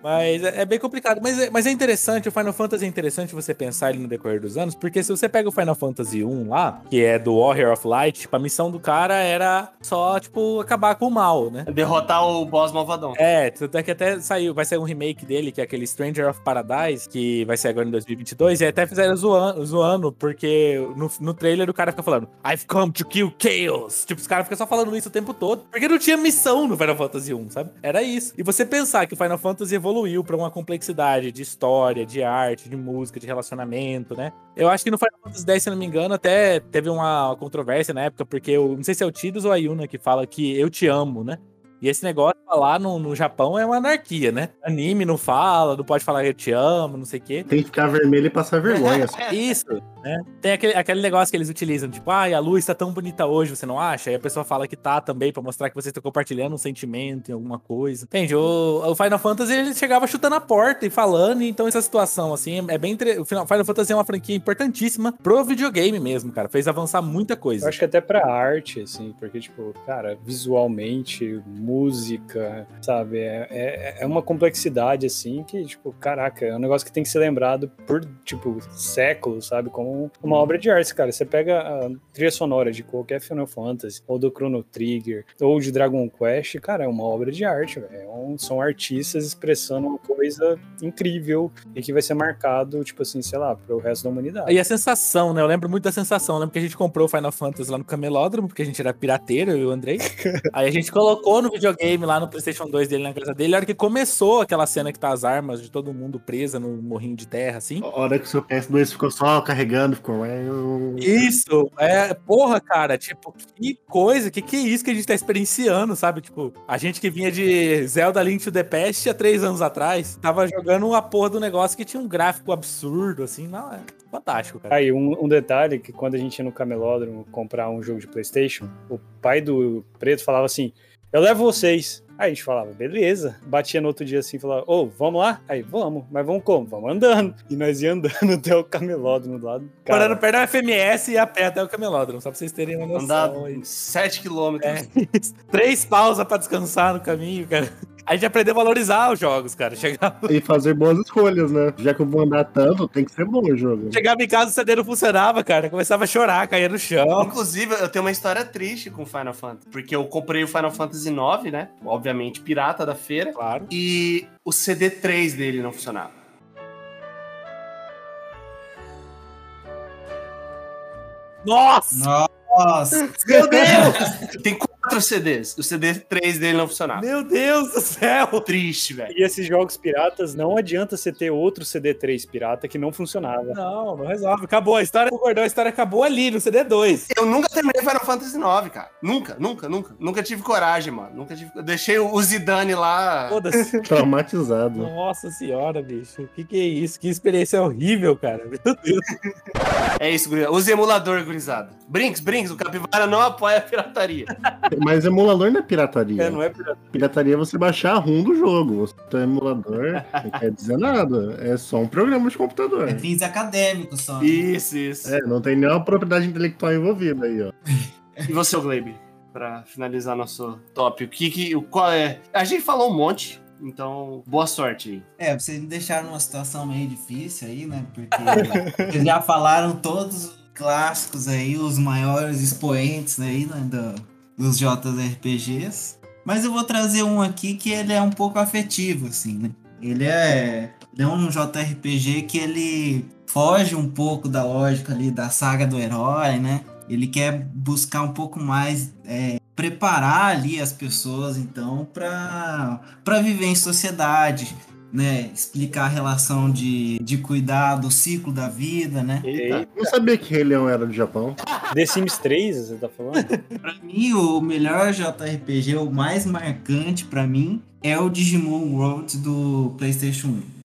Mas é, é bem complicado. Mas é, mas é interessante, o Final Fantasy é interessante você pensar ele no decorrer dos anos, porque se você pega o Final Fantasy 1 lá, que é do Warrior of Light, tipo, a missão do cara era só, tipo, acabar com o mal, né?
Derrotar o boss malvadão.
É, tanto é que até saiu, vai sair um remake dele, que é aquele Stranger of Paradise, que vai ser agora em 2022, e até fizeram zoando, zoando porque no, no trailer o cara fica falando I've come to kill chaos. Tipo, os caras ficam só falando isso o tempo todo, porque não tinha missão no Final Fantasy 1, sabe? Era isso. E você pensar que o Final Fantasy evoluiu pra uma complexidade de história, de arte, de música, de relacionamento, né? Eu acho que no Final Fantasy X, se não me engano, até teve uma controvérsia na época, porque eu não sei se é o Tidus ou a Yuna que fala que eu te amo, né? E esse negócio lá no, no Japão é uma anarquia, né? Anime não fala, não pode falar eu te amo, não sei o quê.
Tem que ficar vermelho e passar vergonha.
Isso, né? Tem aquele, aquele negócio que eles utilizam, tipo, ai, a luz tá tão bonita hoje, você não acha? Aí a pessoa fala que tá também, pra mostrar que vocês estão compartilhando um sentimento em alguma coisa. Entende? O, o Final Fantasy, ele chegava chutando a porta e falando, então essa situação, assim, é bem... Entre... O Final Fantasy é uma franquia importantíssima pro videogame mesmo, cara. Fez avançar muita
Eu
coisa.
acho que até pra arte, assim, porque, tipo, cara, visualmente, música, sabe? É, é, é uma complexidade, assim, que, tipo, caraca, é um negócio que tem que ser lembrado por, tipo, séculos, sabe? Como uma obra de arte, cara. Você pega a trilha sonora de qualquer Final Fantasy, ou do Chrono Trigger, ou de Dragon Quest, cara, é uma obra de arte, velho. É um- são artistas expressando uma coisa incrível e que vai ser marcado, tipo assim, sei lá, pro resto da humanidade.
E a sensação, né? Eu lembro muito da sensação. Eu lembro que a gente comprou o Final Fantasy lá no Camelódromo, porque a gente era pirateiro, eu e o Andrei. Aí a gente colocou no videogame lá no PlayStation 2 dele na casa dele. A hora que começou aquela cena que tá as armas de todo mundo presa no morrinho de terra, assim.
A hora que o seu PS2 ficou só carregando, ficou.
Isso, é, porra, cara, tipo, que coisa, que que é isso que a gente tá experienciando, sabe? Tipo, a gente que vinha de Zelda Link to the Past há três anos atrás, tava jogando uma porra do negócio que tinha um gráfico absurdo, assim, não, é fantástico, cara.
Aí, um, um detalhe que quando a gente ia no camelódromo comprar um jogo de Playstation, o pai do Preto falava assim, eu levo vocês. Aí a gente falava, beleza. Batia no outro dia assim, falava, ô, vamos lá? Aí, vamos. Mas vamos como? Vamos andando. E nós ia andando até o camelódromo do lado. Cara,
Morando perto da FMS e a pé até o camelódromo, só pra vocês terem uma noção. aí.
7 quilômetros.
É, três pausas pra descansar no caminho, cara. A gente aprendeu a valorizar os jogos, cara. Chegava,
E fazer boas escolhas, né? Já que eu vou andar tanto, tem que ser bom o jogo.
chegava em casa, o CD não funcionava, cara. Começava a chorar, caía no chão.
Inclusive, eu tenho uma história triste com Final Fantasy. Porque eu comprei o Final Fantasy IX, né? Obviamente, pirata da feira.
Claro.
E o CD3 dele não funcionava.
Nossa!
Nossa,
Meu Deus! Tem quatro CDs. O CD3 dele não funcionava.
Meu Deus do céu!
Triste, velho.
E esses jogos piratas, não adianta você ter outro CD3 pirata que não funcionava.
Não, não resolve. Acabou. A história do Gordão, a história acabou ali, no CD2.
Eu nunca terminei Final Fantasy IX, cara. Nunca, nunca, nunca. Nunca tive coragem, mano. Nunca tive. Eu deixei o Zidane lá.
Foda-se.
Traumatizado.
Nossa senhora, bicho. O que, que é isso? Que experiência horrível, cara. Meu Deus.
É isso, gurizada. Use emulador, gurizada. Brinks, Brinks, o Capivara não apoia a pirataria.
Mas emulador não é pirataria.
É, não é pirata.
Pirataria é você baixar a ROM do jogo. Você tem emulador, não quer dizer nada. É só um programa de computador.
é fins acadêmicos só. né?
Isso, isso.
É, não tem nenhuma propriedade intelectual envolvida aí, ó.
E você, Gleibe? Pra finalizar nosso top, o que que. O, qual é? A gente falou um monte, então boa sorte aí.
É, vocês me deixaram numa situação meio difícil aí, né? Porque vocês já falaram todos os clássicos aí, os maiores expoentes aí, né, do- dos JRPGs. Mas eu vou trazer um aqui que ele é um pouco afetivo, assim, né? Ele é, ele é um JRPG que ele foge um pouco da lógica ali da saga do herói, né? Ele quer buscar um pouco mais é, preparar ali as pessoas, então, para para viver em sociedade, né? Explicar a relação de, de cuidar do ciclo da vida, né?
Eita.
Não sabia que Rei Leão era do Japão.
The Sims 3, você tá falando?
Pra mim, o melhor JRPG, o mais marcante pra mim, é o Digimon World do PlayStation 1.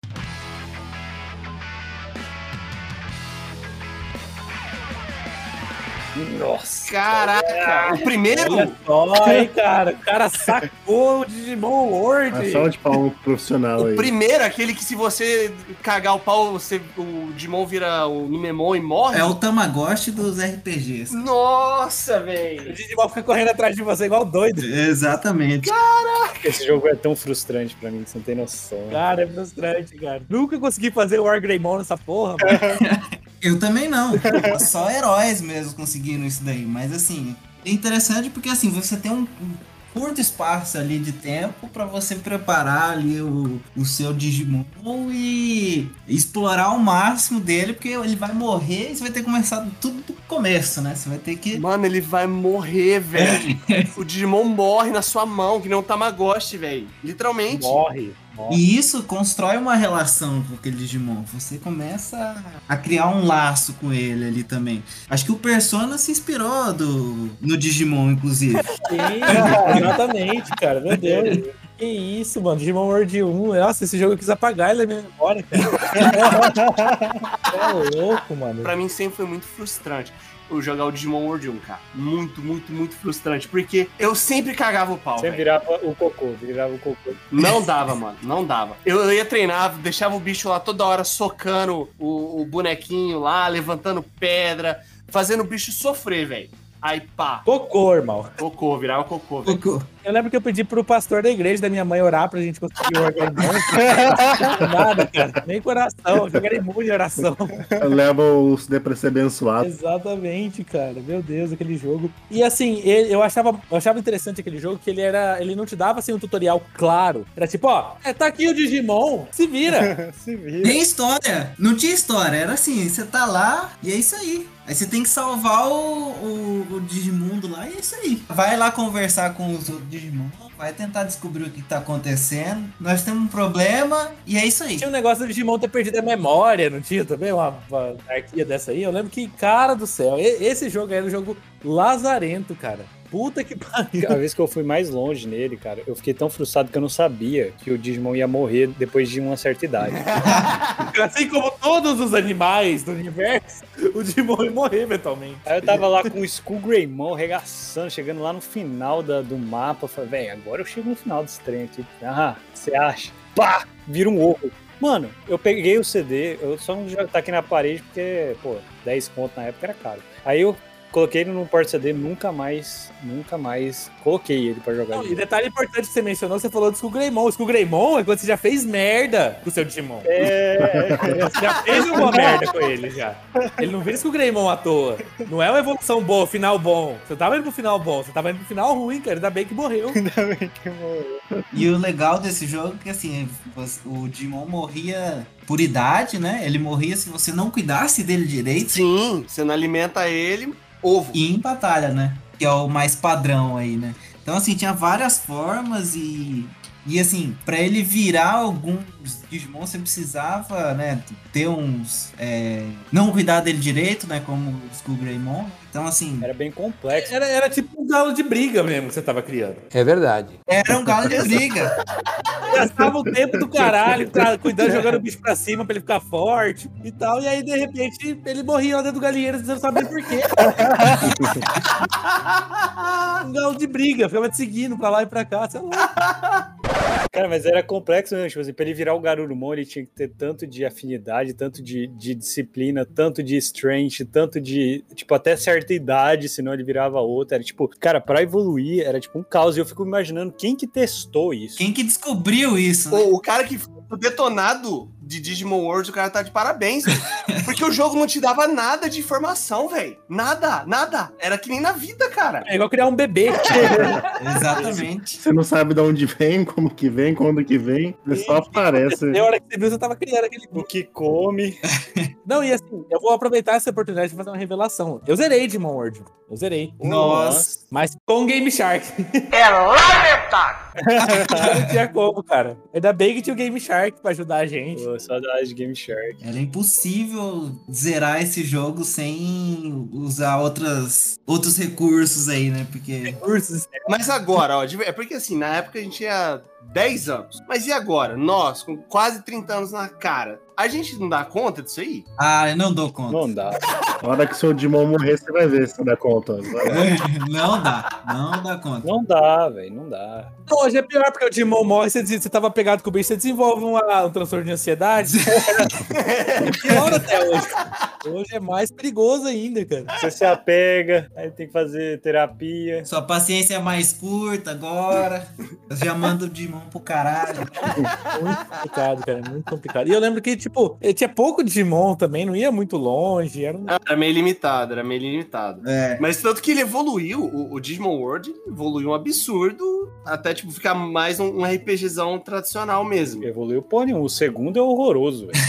Nossa.
Caraca! O primeiro?
Olha só, hein, cara. O cara sacou o Digimon World.
A salva de pro profissional aí.
O primeiro, aquele que se você cagar o pau, você, o Digimon vira o Numemon e morre?
É o Tamagotchi dos RPGs.
Nossa,
O
velho!
Digimon fica correndo atrás de você igual doido.
Exatamente.
Esse jogo é tão frustrante pra mim, você não tem noção.
Cara, é frustrante, cara. Nunca consegui fazer o Wargreymon nessa porra, mano.
Eu também não. Só heróis mesmo conseguiram isso daí. Mas assim, é interessante porque assim, você tem um curto espaço ali de tempo para você preparar ali o, o seu Digimon e explorar o máximo dele, porque ele vai morrer e você vai ter que começar tudo do começo, né? Você vai ter que.
Mano, ele vai morrer, velho. o Digimon morre na sua mão, que nem um Tamagotchi, velho. Literalmente.
Morre.
E isso constrói uma relação com aquele Digimon. Você começa a criar um laço com ele ali também. Acho que o Persona se inspirou do, no Digimon, inclusive.
Sim, exatamente, cara. Meu Deus. Que isso, mano. Digimon World 1. Nossa, esse jogo eu quis apagar ele minha memória, cara. é louco, mano.
Pra mim sempre foi muito frustrante jogar o Digimon World 1, cara. Muito, muito, muito frustrante. Porque eu sempre cagava o pau.
Você virava o cocô, virava o cocô.
Não dava, mano. Não dava. Eu, eu ia treinar, deixava o bicho lá toda hora socando o, o bonequinho lá, levantando pedra, fazendo o bicho sofrer, velho. Aí pá,
Cocô, irmão.
cocô, virava cocô, velho.
Cocô.
Eu lembro que eu pedi pro pastor da igreja da minha mãe orar pra gente conseguir o. Nada, cara. Nem coração. Eu jogaria muito de oração.
Leva os CD pra ser abençoado.
Exatamente, cara. Meu Deus, aquele jogo. E assim, ele- eu achava, eu achava interessante aquele jogo que ele era. Ele não te dava assim um tutorial claro. Era tipo, ó, é, tá aqui o Digimon, se vira.
Se vira.
Tem história. Não tinha história. Era assim, você tá lá e é isso aí. Aí você tem que salvar o, o, o Digimundo lá e é isso aí. Vai lá conversar com os outros Digimon. Vai tentar descobrir o que tá acontecendo. Nós temos um problema e é isso aí.
Tinha um negócio do Digimon ter perdido a memória, não tinha também uma, uma anarquia dessa aí? Eu lembro que, cara do céu, esse jogo era um jogo lazarento, cara. Puta que pariu.
A vez que eu fui mais longe nele, cara, eu fiquei tão frustrado que eu não sabia que o Digimon ia morrer depois de uma certa idade.
Assim como todos os animais do universo, o Digimon ia morrer eventualmente.
Aí eu tava lá com o Skull Greymon regaçando, chegando lá no final da- do mapa. Eu falei, velho, agora eu chego no final desse trem aqui. Ah, você acha? Pá! Vira um ovo. Mano, eu peguei o CD, eu só não tá aqui na parede porque, pô, 10 conto na época era caro. Aí eu coloquei ele no porta-CD, nunca mais, nunca mais coloquei ele pra jogar.
Não, e detalhe importante que você mencionou, você falou do Skull Greymon. O Skull Greymon é quando você já fez merda com o seu Digimon.
É,
Você já fez uma merda com ele já. Ele não vira Skull Greymon à toa. Não é uma evolução boa, final bom. Você tava indo pro final bom, você tava indo pro final ruim, cara. Ainda bem que morreu.
E o legal desse jogo é que assim, o Digimon morria por idade, né? Ele morria se você não cuidasse dele direito.
Sim, você não alimenta ele, ovo.
E em batalha, né? Que é o mais padrão aí, né? Então, assim, tinha várias formas e. E assim, pra ele virar alguns Digimon, você precisava, né, ter uns. é, não cuidar dele direito, né? Como o Greymon. Então, assim,
era bem complexo.
Era, era tipo um galo de briga mesmo que você tava criando.
É verdade.
era um galo de briga.
Gastava o tempo do caralho, pra- cuidando, jogando o bicho pra cima pra ele ficar forte e tal. E aí, de repente, ele morria lá dentro do galinheiro, você não sabia por quê. um galo de briga, ficava te seguindo pra lá e pra cá, sei lá.
Cara, mas era complexo mesmo. Tipo assim, pra ele virar o Garurumon, ele tinha que ter tanto de afinidade, tanto de, de disciplina, tanto de strength, tanto de, tipo, até certa idade, senão ele virava outra. Era tipo, cara, pra evoluir era tipo um caos. E eu fico imaginando quem que testou isso.
Quem que descobriu isso, né?
Pô, o cara que ficou detonado de Digimon World, o cara tá de parabéns. Porque o jogo não te dava nada de informação, velho. Nada, nada. Era que nem na vida, cara.
É igual criar um bebê.
Exatamente.
Você não sabe de onde vem, como que vem, quando que vem. Ele só aparece.
Na hora que você viu, você tava criando aquele
O que come.
Não, e assim, eu vou aproveitar essa oportunidade de fazer uma revelação. Eu zerei Digimon World. Eu zerei.
Nossa.
Mas com Game Shark.
É lamentável.
não tinha como, cara. Ainda bem que tinha o Game Shark pra ajudar a gente.
Pô, saudade de Game Shark.
Era impossível zerar esse jogo sem usar outras, outros recursos aí, né? Porque.
Cursos.
Mas agora, ó, é porque assim, na época a gente tinha 10 anos. Mas e agora? Nós, com quase 30 anos na cara, a gente não dá conta disso aí?
Ah, eu não dou conta.
Não dá.
Na hora que seu Digimon morrer, você vai ver se você dá conta.
Não dá. Não dá conta.
Não dá, velho. Não dá.
Não, hoje é pior porque o Digimon morre, você, você tava pegado com o bicho, você desenvolve uma- um transtorno de ansiedade. Pior até hoje. Hoje é mais perigoso ainda, cara.
Você se apega, aí tem que fazer terapia.
Sua paciência é mais curta agora. Eu já mando de mão pro caralho.
Muito complicado, cara. Muito complicado. E eu lembro que, tipo, eh, tinha pouco Digimon também, não ia muito longe. Era um...
Era meio limitado, era meio limitado.
É.
Mas tanto que ele evoluiu, o, o Digimon World evoluiu um absurdo, até, tipo, ficar mais um, um RPGzão tradicional mesmo.
Evoluiu porra nenhuma. O segundo é horroroso, velho.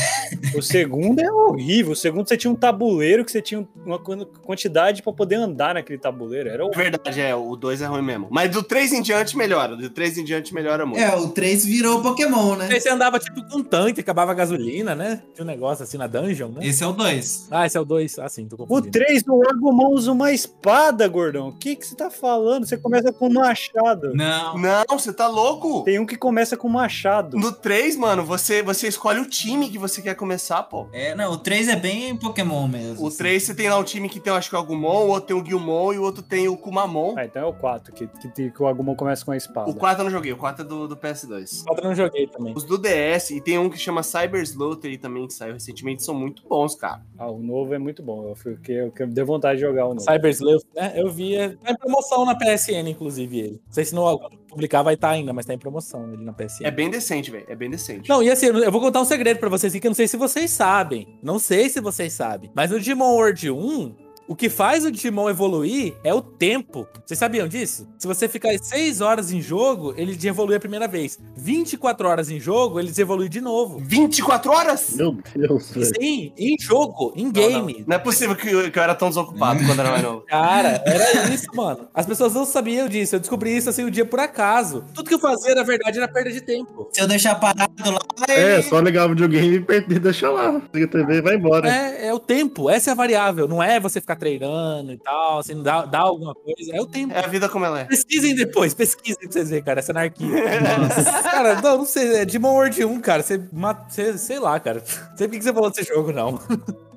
O segundo é horrível. O segundo você tinha um tabuleiro que você tinha uma quan- quantidade pra poder andar naquele tabuleiro. Era horrível.
Verdade, é, o 2 é ruim mesmo. Mas do 3 em diante melhora, do 3 em diante melhora muito.
É, o 3 virou Pokémon, né?
Aí você andava, tipo, com um tanque, acabava a gasolina, né? Tinha um negócio assim na dungeon, né?
Esse é o 2.
Ah, esse é o 2. Ah, sim, tô
O
confundindo.
3 do Agumon usa uma espada, gordão. O que, que você tá falando? Você começa com machado.
Não.
Não, você tá louco?
Tem um que começa com machado.
No 3, mano, você, você escolhe o time que você quer começar, pô.
É, não, o 3 é bem Pokémon mesmo.
O
assim.
3 você tem lá um time que tem, acho que o Agumon, o outro tem o Guilmon e o outro tem o Kumamon.
Ah, então é o 4, que, que, que o Agumon começa com a espada.
O 4 eu não joguei, o 4 é do, do PS2.
Outra eu não joguei também.
Os do DS, e tem um que chama Cyber Slaughter aí também, que saiu recentemente, são muito bons, cara.
Ah, o novo é muito bom. Eu fiquei, eu, eu dei vontade de jogar o novo.
Cyber Sleuth, né? Eu vi. é- Tá em promoção na PSN, inclusive, ele. Não sei se não publicar vai estar ainda, mas tá em promoção ele na PSN.
É bem decente, velho, é bem decente.
Não, e assim, eu vou contar um segredo pra vocês aqui que eu não sei se vocês sabem. Não sei se vocês sabem. Mas no Digimon World 1, o que faz o Digimon evoluir é o tempo. Vocês sabiam disso? Se você ficar 6 horas em jogo, ele evolui a primeira vez. 24 horas em jogo, ele evolui de novo.
24 horas?
Meu Deus.
Sim, em jogo, em
Não,
game.
Não, não é possível que eu, que eu era tão desocupado quando era mais novo.
Cara, era isso, mano. As pessoas não sabiam disso. Eu descobri isso assim o dia por acaso. Tudo que eu fazia, na verdade, era perda de tempo.
Se eu deixar parado lá,
É,
ele-
só ligar o videogame e perder, deixa lá. Liga a TV e vai embora.
É, é o tempo. Essa é a variável. Não é você ficar treinando e tal, assim, dá, dá alguma coisa. É o tempo.
É a vida como ela é.
Pesquisem depois, pesquisem pra vocês verem, cara, essa anarquia. cara, não, não sei, é Demon World 1, cara, você, você sei lá, cara. Não sei por que você falou desse jogo, não.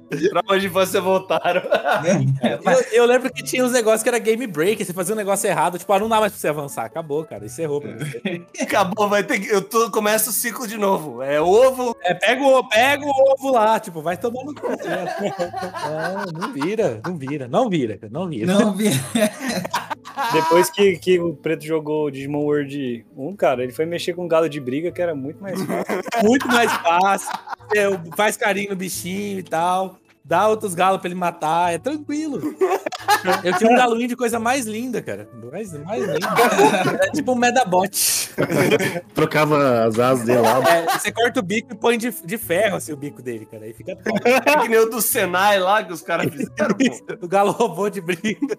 Pra onde você voltaram.
Eu, eu lembro que tinha uns negócios que era game break, você fazia um negócio errado, tipo, ah, não dá mais pra você avançar. Acabou, cara, encerrou pra você.
Acabou, vai ter que. Eu tô, começo o ciclo de novo. É ovo.
É, pega o, pega o ovo lá, tipo, vai tomando cu. Não, não vira, não vira, não vira, não vira.
Não vi.
Depois que, que o Preto jogou o Digimon World 1, cara, ele foi mexer com galo de briga, que era muito mais fácil.
muito mais fácil. é, faz carinho no bichinho e tal. Dá outros galos pra ele matar, é tranquilo. Eu tinha um galuinho de coisa mais linda, cara. Mais, mais linda. É tipo um Medabot.
Trocava as asas dele lá.
É, você corta o bico e põe de, de ferro assim, o bico dele, cara. Aí fica top.
É que nem o do Senai lá que os caras fizeram. pô.
O galo robô de briga.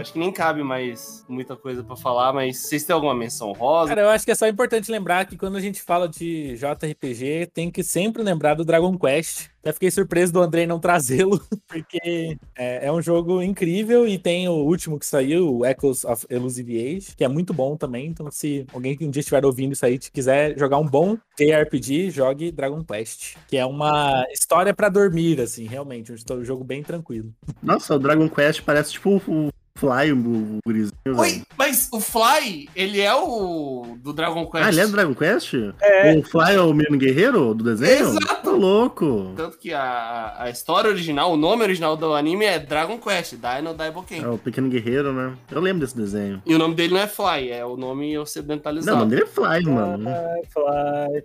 Acho que nem cabe mais muita coisa pra falar, mas vocês têm alguma menção rosa?
Cara, eu acho que é só importante lembrar que quando a gente fala de JRPG, tem que sempre lembrar do Dragon Quest. Até fiquei surpreso do Andrei não trazê-lo, porque é, é um jogo incrível e tem o último que saiu, o Echoes of Elusive Age, que é muito bom também. Então, se alguém que um dia estiver ouvindo isso aí quiser jogar um bom JRPG, jogue Dragon Quest, que é uma história pra dormir, assim, realmente. Um jogo bem tranquilo.
Nossa, o Dragon Quest parece tipo o Fly, o, o gurizinho,
Oi,
velho.
mas o Fly, ele é o do Dragon Quest.
Ah, ele é do Dragon Quest?
É.
O Fly é o menino guerreiro do desenho?
Exato.
Tá louco.
Tanto que a, a história original, o nome original do anime é Dragon Quest, Dino Daiboken.
É o pequeno guerreiro, né? Eu lembro desse desenho.
E o nome dele não é Fly, é o nome
Não,
ocidentalizado.
o nome dele é Fly, mano.
Fly, fly,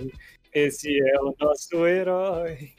fly. Esse é o nosso herói.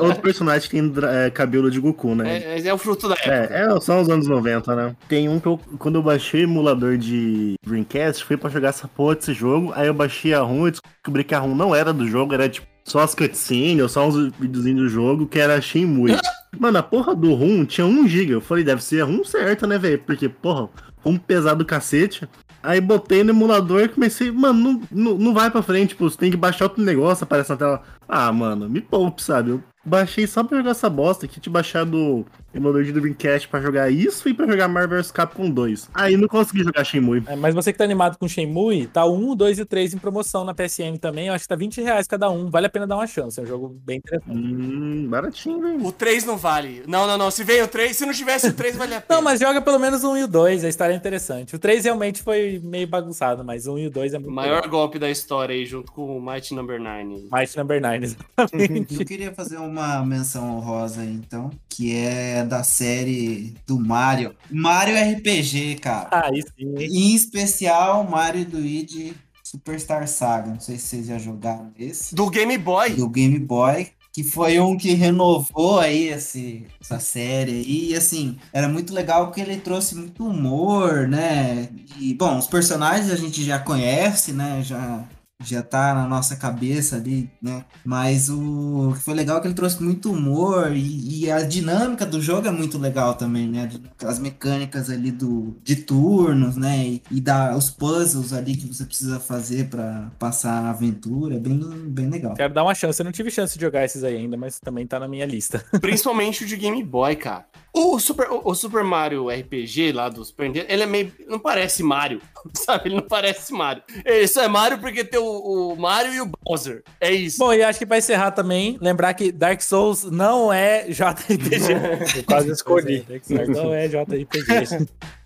Outro personagem que tem é, cabelo de Goku, né?
É, é o fruto da época.
É, é, são os anos 90, né? Tem um que eu, quando eu baixei o emulador de Dreamcast, foi pra jogar essa porra desse jogo, aí eu baixei a ROM e descobri que a ROM não era do jogo, era tipo só as cutscenes ou só uns videozinhos do jogo, que era Shenmue. Mano, a porra do ROM tinha 1 GB. Eu falei, deve ser a ROM certa, né, velho? Porque, porra, ROM pesado do cacete. Aí botei no emulador e comecei, mano, não, não, não vai pra frente, tipo, você tem que baixar outro negócio, aparece na tela. Ah, mano, me poupe, sabe? Eu baixei só pra jogar essa bosta, que tinha baixado o emulador de Dreamcast pra jogar isso e pra jogar Marvel vs Capcom 2. Aí não consegui jogar Shenmue.
É, mas você que tá animado com Shenmue, tá o 1, o 2 e o 3 em promoção na PSN também. Eu acho que tá 20 reais cada um. Vale a pena dar uma chance. É um jogo bem interessante.
Hum, baratinho, velho.
O 3 não vale. Não, não, não. Se veio o 3, se não tivesse o 3, vale a pena.
Não, mas joga pelo menos o 1 e o 2, a história é interessante. O 3 realmente foi meio bagunçado, mas o 1 e o 2 é muito
O maior
legal.
golpe da história aí, junto com o Might Number 9.
Might Number 9, exatamente.
Eu queria fazer uma menção honrosa aí, então, que é da série do Mario. Mario RPG, cara.
Aí sim.
Em especial, Mario e Luigi Superstar Saga. Não sei se vocês já jogaram esse.
Do Game Boy.
Do Game Boy. Que foi um que renovou aí esse, essa série. E assim, era muito legal porque ele trouxe muito humor, né? E, bom, os personagens a gente já conhece, né? Já, já tá na nossa cabeça ali, né? Mas o que foi legal é que ele trouxe muito humor e, e a dinâmica do jogo é muito legal também, né? As mecânicas ali do, de turnos, né? E, e da, os puzzles ali que você precisa fazer pra passar a aventura, é bem, bem legal.
Quero dar uma chance. Eu não tive chance de jogar esses aí ainda, mas também tá na minha lista.
Principalmente o de Game Boy, cara. O Super, o, Super Mario RPG lá do Super Nintendo, ele é meio. Não parece Mario, sabe? Ele não parece Mario. Ele só é Mario porque tem o, o Mario e o Bowser. É isso.
Bom, e acho que pra encerrar também, lembrar que Dark Souls não é JRPG.
Eu quase escolhi.
Dark Souls não é JRPG.